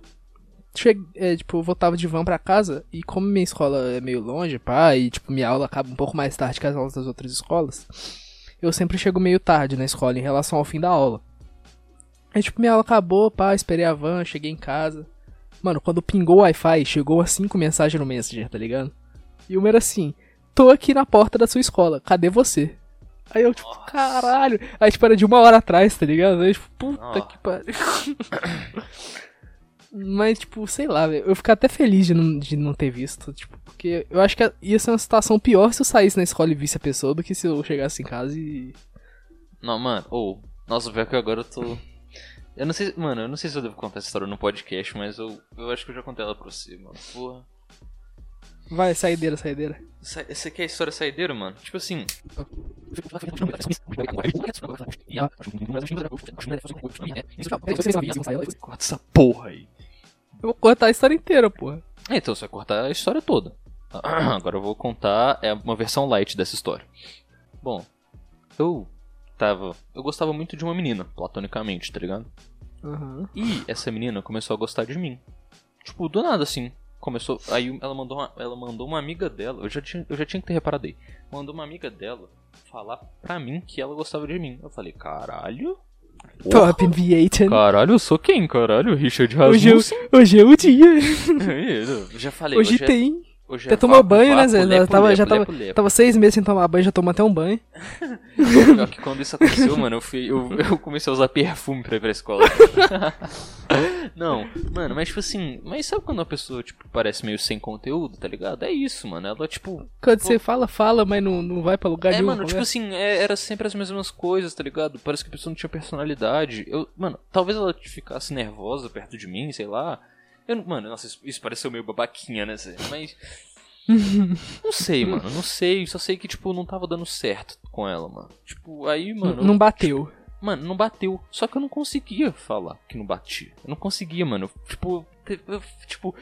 Cheguei, é, tipo, eu voltava de van pra casa e como minha escola é meio longe, pá, e tipo, minha aula acaba um pouco mais tarde que as aulas das outras escolas, eu sempre chego meio tarde na escola em relação ao fim da aula. Aí, tipo, minha aula acabou, pá, esperei a van, cheguei em casa. Mano, quando pingou o Wi-Fi, chegou as cinco mensagens no Messenger, tá ligado? E uma era assim: tô aqui na porta da sua escola, cadê você? Aí eu, tipo, Nossa. caralho. Aí, tipo, era de uma hora atrás, tá ligado? Aí, tipo, puta Ah. que pariu. Mas, tipo, sei lá. Eu fico até feliz de não, de não ter visto, tipo, porque eu acho que ia ser uma situação pior se eu saísse na escola e visse a pessoa do que se eu chegasse em casa e. Não, mano, ou. nossa, pior que agora eu tô. Eu não sei, mano, eu não sei se eu devo contar essa história no podcast, mas eu, eu acho que eu já contei ela pra você, mano. Porra. Vai, saideira, saideira. Sa- Essa aqui é a história saideira, mano? Tipo assim. Corta essa porra aí. Eu vou cortar a história inteira, porra. É, então você vai cortar a história toda. Agora eu vou contar é uma versão light dessa história. Bom, eu tava. Eu gostava muito de uma menina, platonicamente, tá ligado? Aham. E essa menina começou a gostar de mim. Tipo, do nada assim. Começou. Aí ela mandou uma, ela mandou uma amiga dela. Eu já, tinha, eu já tinha que ter reparado aí. Mandou uma amiga dela falar pra mim que ela gostava de mim. Eu falei, caralho? Porra, Top V8. Caralho, eu sou quem, caralho? Richard Hoje, eu, Rasmussen? hoje é o dia. eu já falei, Hoje é- tem. Hoje Até é tomou banho, né, Zé? lepo, tava, lepo, já tava, lepo, lepo. tava seis meses sem tomar banho, já tomou até um banho. Pior que quando isso aconteceu, mano, eu, fui, eu, eu comecei a usar perfume pra ir pra escola. Não, mano, mas tipo assim, mas sabe quando uma pessoa, tipo, parece meio sem conteúdo, tá ligado? É isso, mano. Ela, tipo. Quando você fala, fala, mas não, não vai pra lugar É, nenhum. mano, tipo assim, é- era sempre as mesmas coisas, tá ligado? Parece que a pessoa não tinha personalidade. Eu, mano, talvez ela ficasse nervosa perto de mim, sei lá. Eu, mano, nossa, isso, isso pareceu meio babaquinha, né, Zé? Mas. não sei, mano, não sei. Só sei que, tipo, não tava dando certo com ela, mano. Tipo, aí, mano. não bateu. Mano, não bateu. Só que eu não conseguia falar que não batia. Eu não conseguia, mano. Tipo, eu, tipo,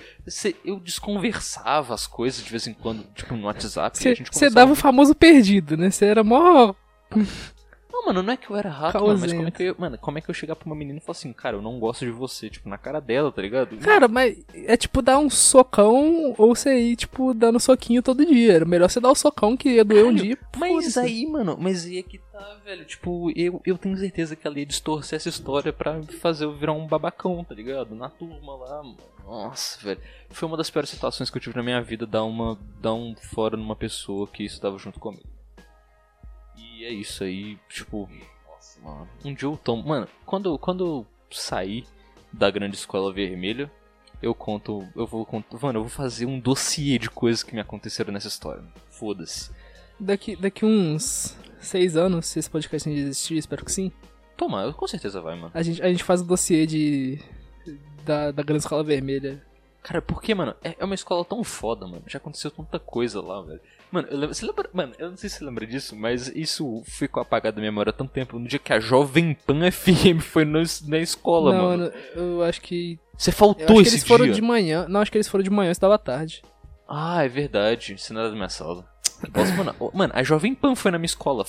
eu desconversava as coisas de vez em quando, tipo, no WhatsApp. Você dava o famoso perdido, né? Você era mó. Não, mano, não é que eu era rato, mano, mas como é que eu, mano, como é que eu chegar pra uma menina e falar assim, cara, eu não gosto de você, tipo, na cara dela, tá ligado? Cara, mas é tipo dar um socão ou você ir, tipo, dando soquinho todo dia. Era melhor você dar o socão que ia doer um dia. Mas aí, mano, mas aí é que tá, velho. Tipo, eu, eu tenho certeza que ela ia distorcer essa história pra fazer eu virar um babacão, tá ligado? Na turma lá, mano. Nossa, velho. Foi uma das piores situações que eu tive na minha vida, dar uma. dar um fora numa pessoa que estava junto comigo. E é isso aí, tipo. Nossa, mano. Um dia eu tomo. Mano, quando, quando eu sair da grande escola vermelha, eu conto. Eu vou contar. Mano, eu vou fazer um dossiê de coisas que me aconteceram nessa história. Foda-se. Daqui, daqui uns seis anos, se esse podcast ainda existir, espero que sim. Toma, eu- com certeza vai, mano. A gente, a gente faz o dossiê de. Da, da Grande Escola Vermelha. Cara, porque, mano, é, é uma escola tão foda, mano. Já aconteceu tanta coisa lá, velho. Mano, eu lembro, você lembra, mano, eu não sei se você lembra disso, mas isso ficou apagado da minha memória há tanto tempo. No dia que a Jovem Pan FM foi no, na escola, não, mano. eu, eu acho que. Você Eu faltou acho que esse eles foram dia. de manhã. Não, acho que eles foram de manhã, isso dava tarde. Ah, é verdade. Você não era da minha sala. Que bosta, mano, mano, a Jovem Pan foi na minha escola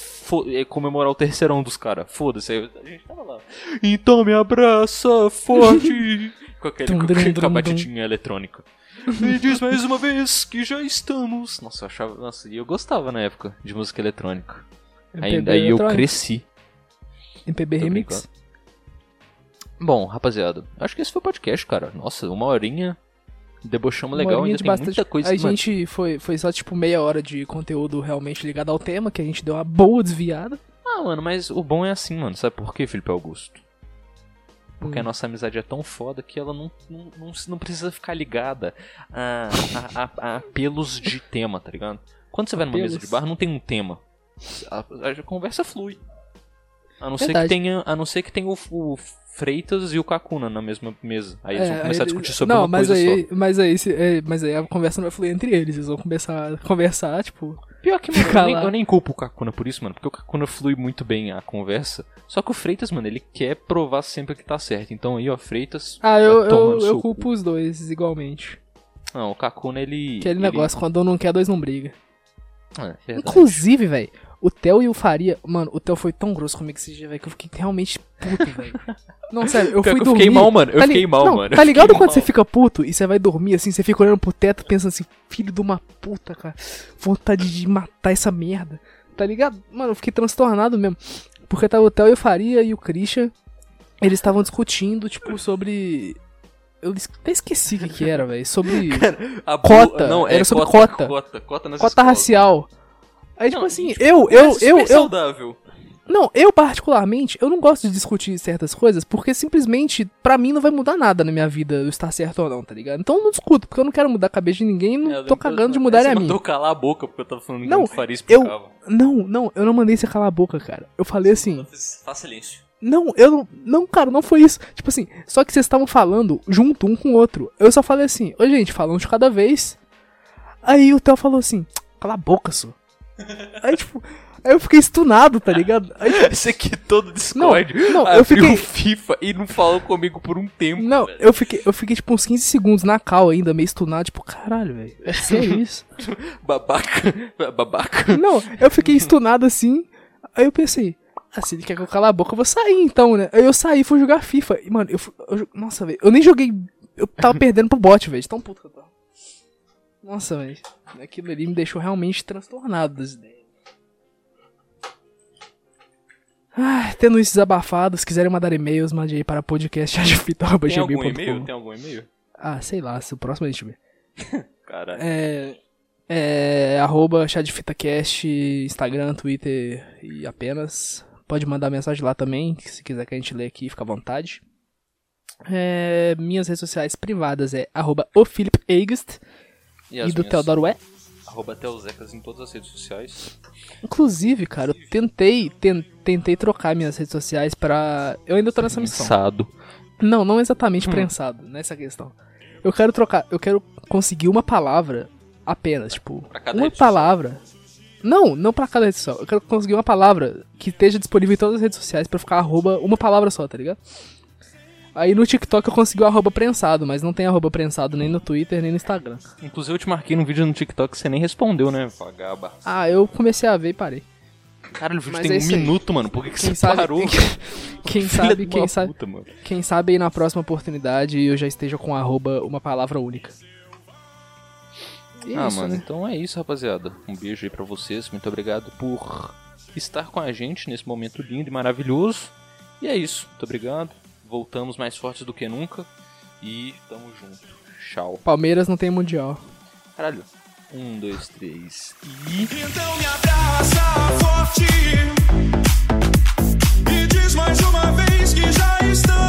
é, comemorar o terceirão dos caras. Foda-se, a gente tava lá. Então me abraça forte. com, aquele, Tum, com, dum, com a dum, batidinha eletrônica. Me diz mais uma vez que já estamos. Nossa, eu achava. Nossa, e eu gostava na época de música eletrônica. Ainda aí eu cresci. MPB Tô Remix. Bom, rapaziada, acho que esse foi o podcast, cara. Nossa, uma horinha. Debochamos legal, ainda de tem bastante- muita coisa. A mano, gente foi, foi só tipo meia hora de conteúdo realmente ligado ao tema, que a gente deu uma boa desviada. Ah, mano, mas o bom é assim, mano. Sabe por quê, Felipe Augusto? Porque Hum. a nossa amizade é tão foda que ela não, não, não, não precisa ficar ligada a, a, a- a apelos de tema, tá ligado? Quando você vai numa mesa de bar, não tem um tema. A, a conversa flui. A não, ser que tenha, a não ser que tenha o, o Freitas e o Kakuna na mesma mesa. Aí eles É, vão começar a discutir sobre não, uma mas coisa aí, só. Mas aí, se- é, mas aí a conversa não vai fluir entre eles. Eles vão começar a conversar, tipo. Pior que, mano, eu nem, eu nem culpo o Kakuna por isso, mano, porque o Kakuna flui muito bem a conversa. Só que o Freitas, mano, ele quer provar sempre que tá certo. Então aí, ó, Freitas. Ah, eu, tomar eu, eu seu culpo cu. os dois igualmente. Não, o Kakuna, ele. Aquele ele- negócio, quando um não quer, dois não briga. É. Inclusive, velho, o Theo e o Faria. Mano, o Theo foi tão grosso comigo esse dia, velho, que eu fiquei realmente puto, velho. Não, sério, eu fui que eu dormir. fiquei mal, mano. Eu tá li- fiquei mal, não, mano. Tá ligado quando mal. você fica puto e você vai dormir assim, você fica olhando pro teto pensando assim, filho de uma puta, cara. Vontade de matar essa merda. Tá ligado? Mano, eu fiquei transtornado mesmo. Porque tava o Theo e o Faria e o Christian. Eles estavam discutindo, tipo, sobre. Eu até esqueci o que, que era, velho. Sobre A Cota, Não, é era sobre cota. cota. Cota, cota, racial. Aí, tipo Não, assim, e, eu, Mas eu, super eu, eu, saudável. não, eu particularmente, eu não gosto de discutir certas coisas, porque simplesmente, pra mim, não vai mudar nada na minha vida eu estar certo ou não, tá ligado? Então eu não discuto, porque eu não quero mudar a cabeça de ninguém e não É, eu tô cagando de eu- mudar você a minha. mandou calar a boca porque eu tava falando Não, que Faria eu-. Não, não, eu não mandei você calar a boca, cara. Eu falei assim, silêncio. não, eu não, não, cara, não foi isso. Tipo assim, só que vocês estavam falando junto um com o outro. Eu só falei assim, ô gente, falando de cada vez. Aí o Theo falou assim, cala a boca, só. Aí, tipo, aí eu fiquei estunado, tá ligado? Aí, tipo, Esse aqui todo Discord. Não, não, eu fiquei- FIFA e não falou comigo por um tempo. Não, velho. eu fiquei, eu fiquei tipo uns 15 segundos na cal ainda, meio estunado, tipo, caralho, velho. É sério isso? Babaca. Babaca. Não, eu fiquei estunado assim. Aí eu pensei, ah, se ele quer que eu cala a boca, eu vou sair então, né? Aí eu saí e fui jogar FIFA. E, mano, eu, fui- eu Nossa, velho, eu nem joguei. Eu tava perdendo pro bot, velho. Tão puto que eu tava. Nossa, velho. Aquilo ali me deixou realmente transtornado das ideias. Ah, tendo isso desabafado, se quiserem mandar e-mails, mande aí para podcast.gmail.com. Tem algum e-mail? Tem algum e-mail? Ah, sei lá, se o próximo a gente vê. Caralho. É. É. Arroba ChadFitaCast, Instagram, Twitter e apenas. Pode mandar mensagem lá também, se quiser que a gente lê aqui, fica à vontade. É, minhas redes sociais privadas é arroba o Philip August E, e do minhas? Teodoro é. Arroba Teozecas em todas as redes sociais. Inclusive, cara, eu tentei, ten- tentei trocar minhas redes sociais pra. Eu ainda tô nessa missão. Sado. Não, não exatamente Hum. prensado, nessa questão. Eu quero trocar, eu quero conseguir uma palavra apenas, tipo, Pra cada uma palavra. Não, não pra cada rede social. Eu quero conseguir uma palavra que esteja disponível em todas as redes sociais pra ficar arroba uma palavra só, tá ligado? Aí no TikTok eu consegui o arroba prensado, mas não tem arroba prensado nem no Twitter nem no Instagram. Inclusive eu te marquei num vídeo no TikTok que você nem respondeu, né? Vagaba. Ah, eu comecei a ver e parei. Caralho, o vídeo Mas tem é um isso aí. minuto, mano. Por que, que Quem você sabe, parou? quem, quem Filha sabe, de quem uma sabe, puta, mano. quem sabe aí na próxima oportunidade eu já esteja com arroba uma palavra única. E é ah, isso, mano, né? então é isso, rapaziada. Um beijo aí pra vocês. Muito obrigado por estar com a gente nesse momento lindo e maravilhoso. E é isso. Muito obrigado voltamos mais fortes do que nunca e tamo junto. Tchau. Palmeiras não tem mundial. Caralho. Um, dois, três e. Então me abraça forte e diz mais uma vez que já estamos.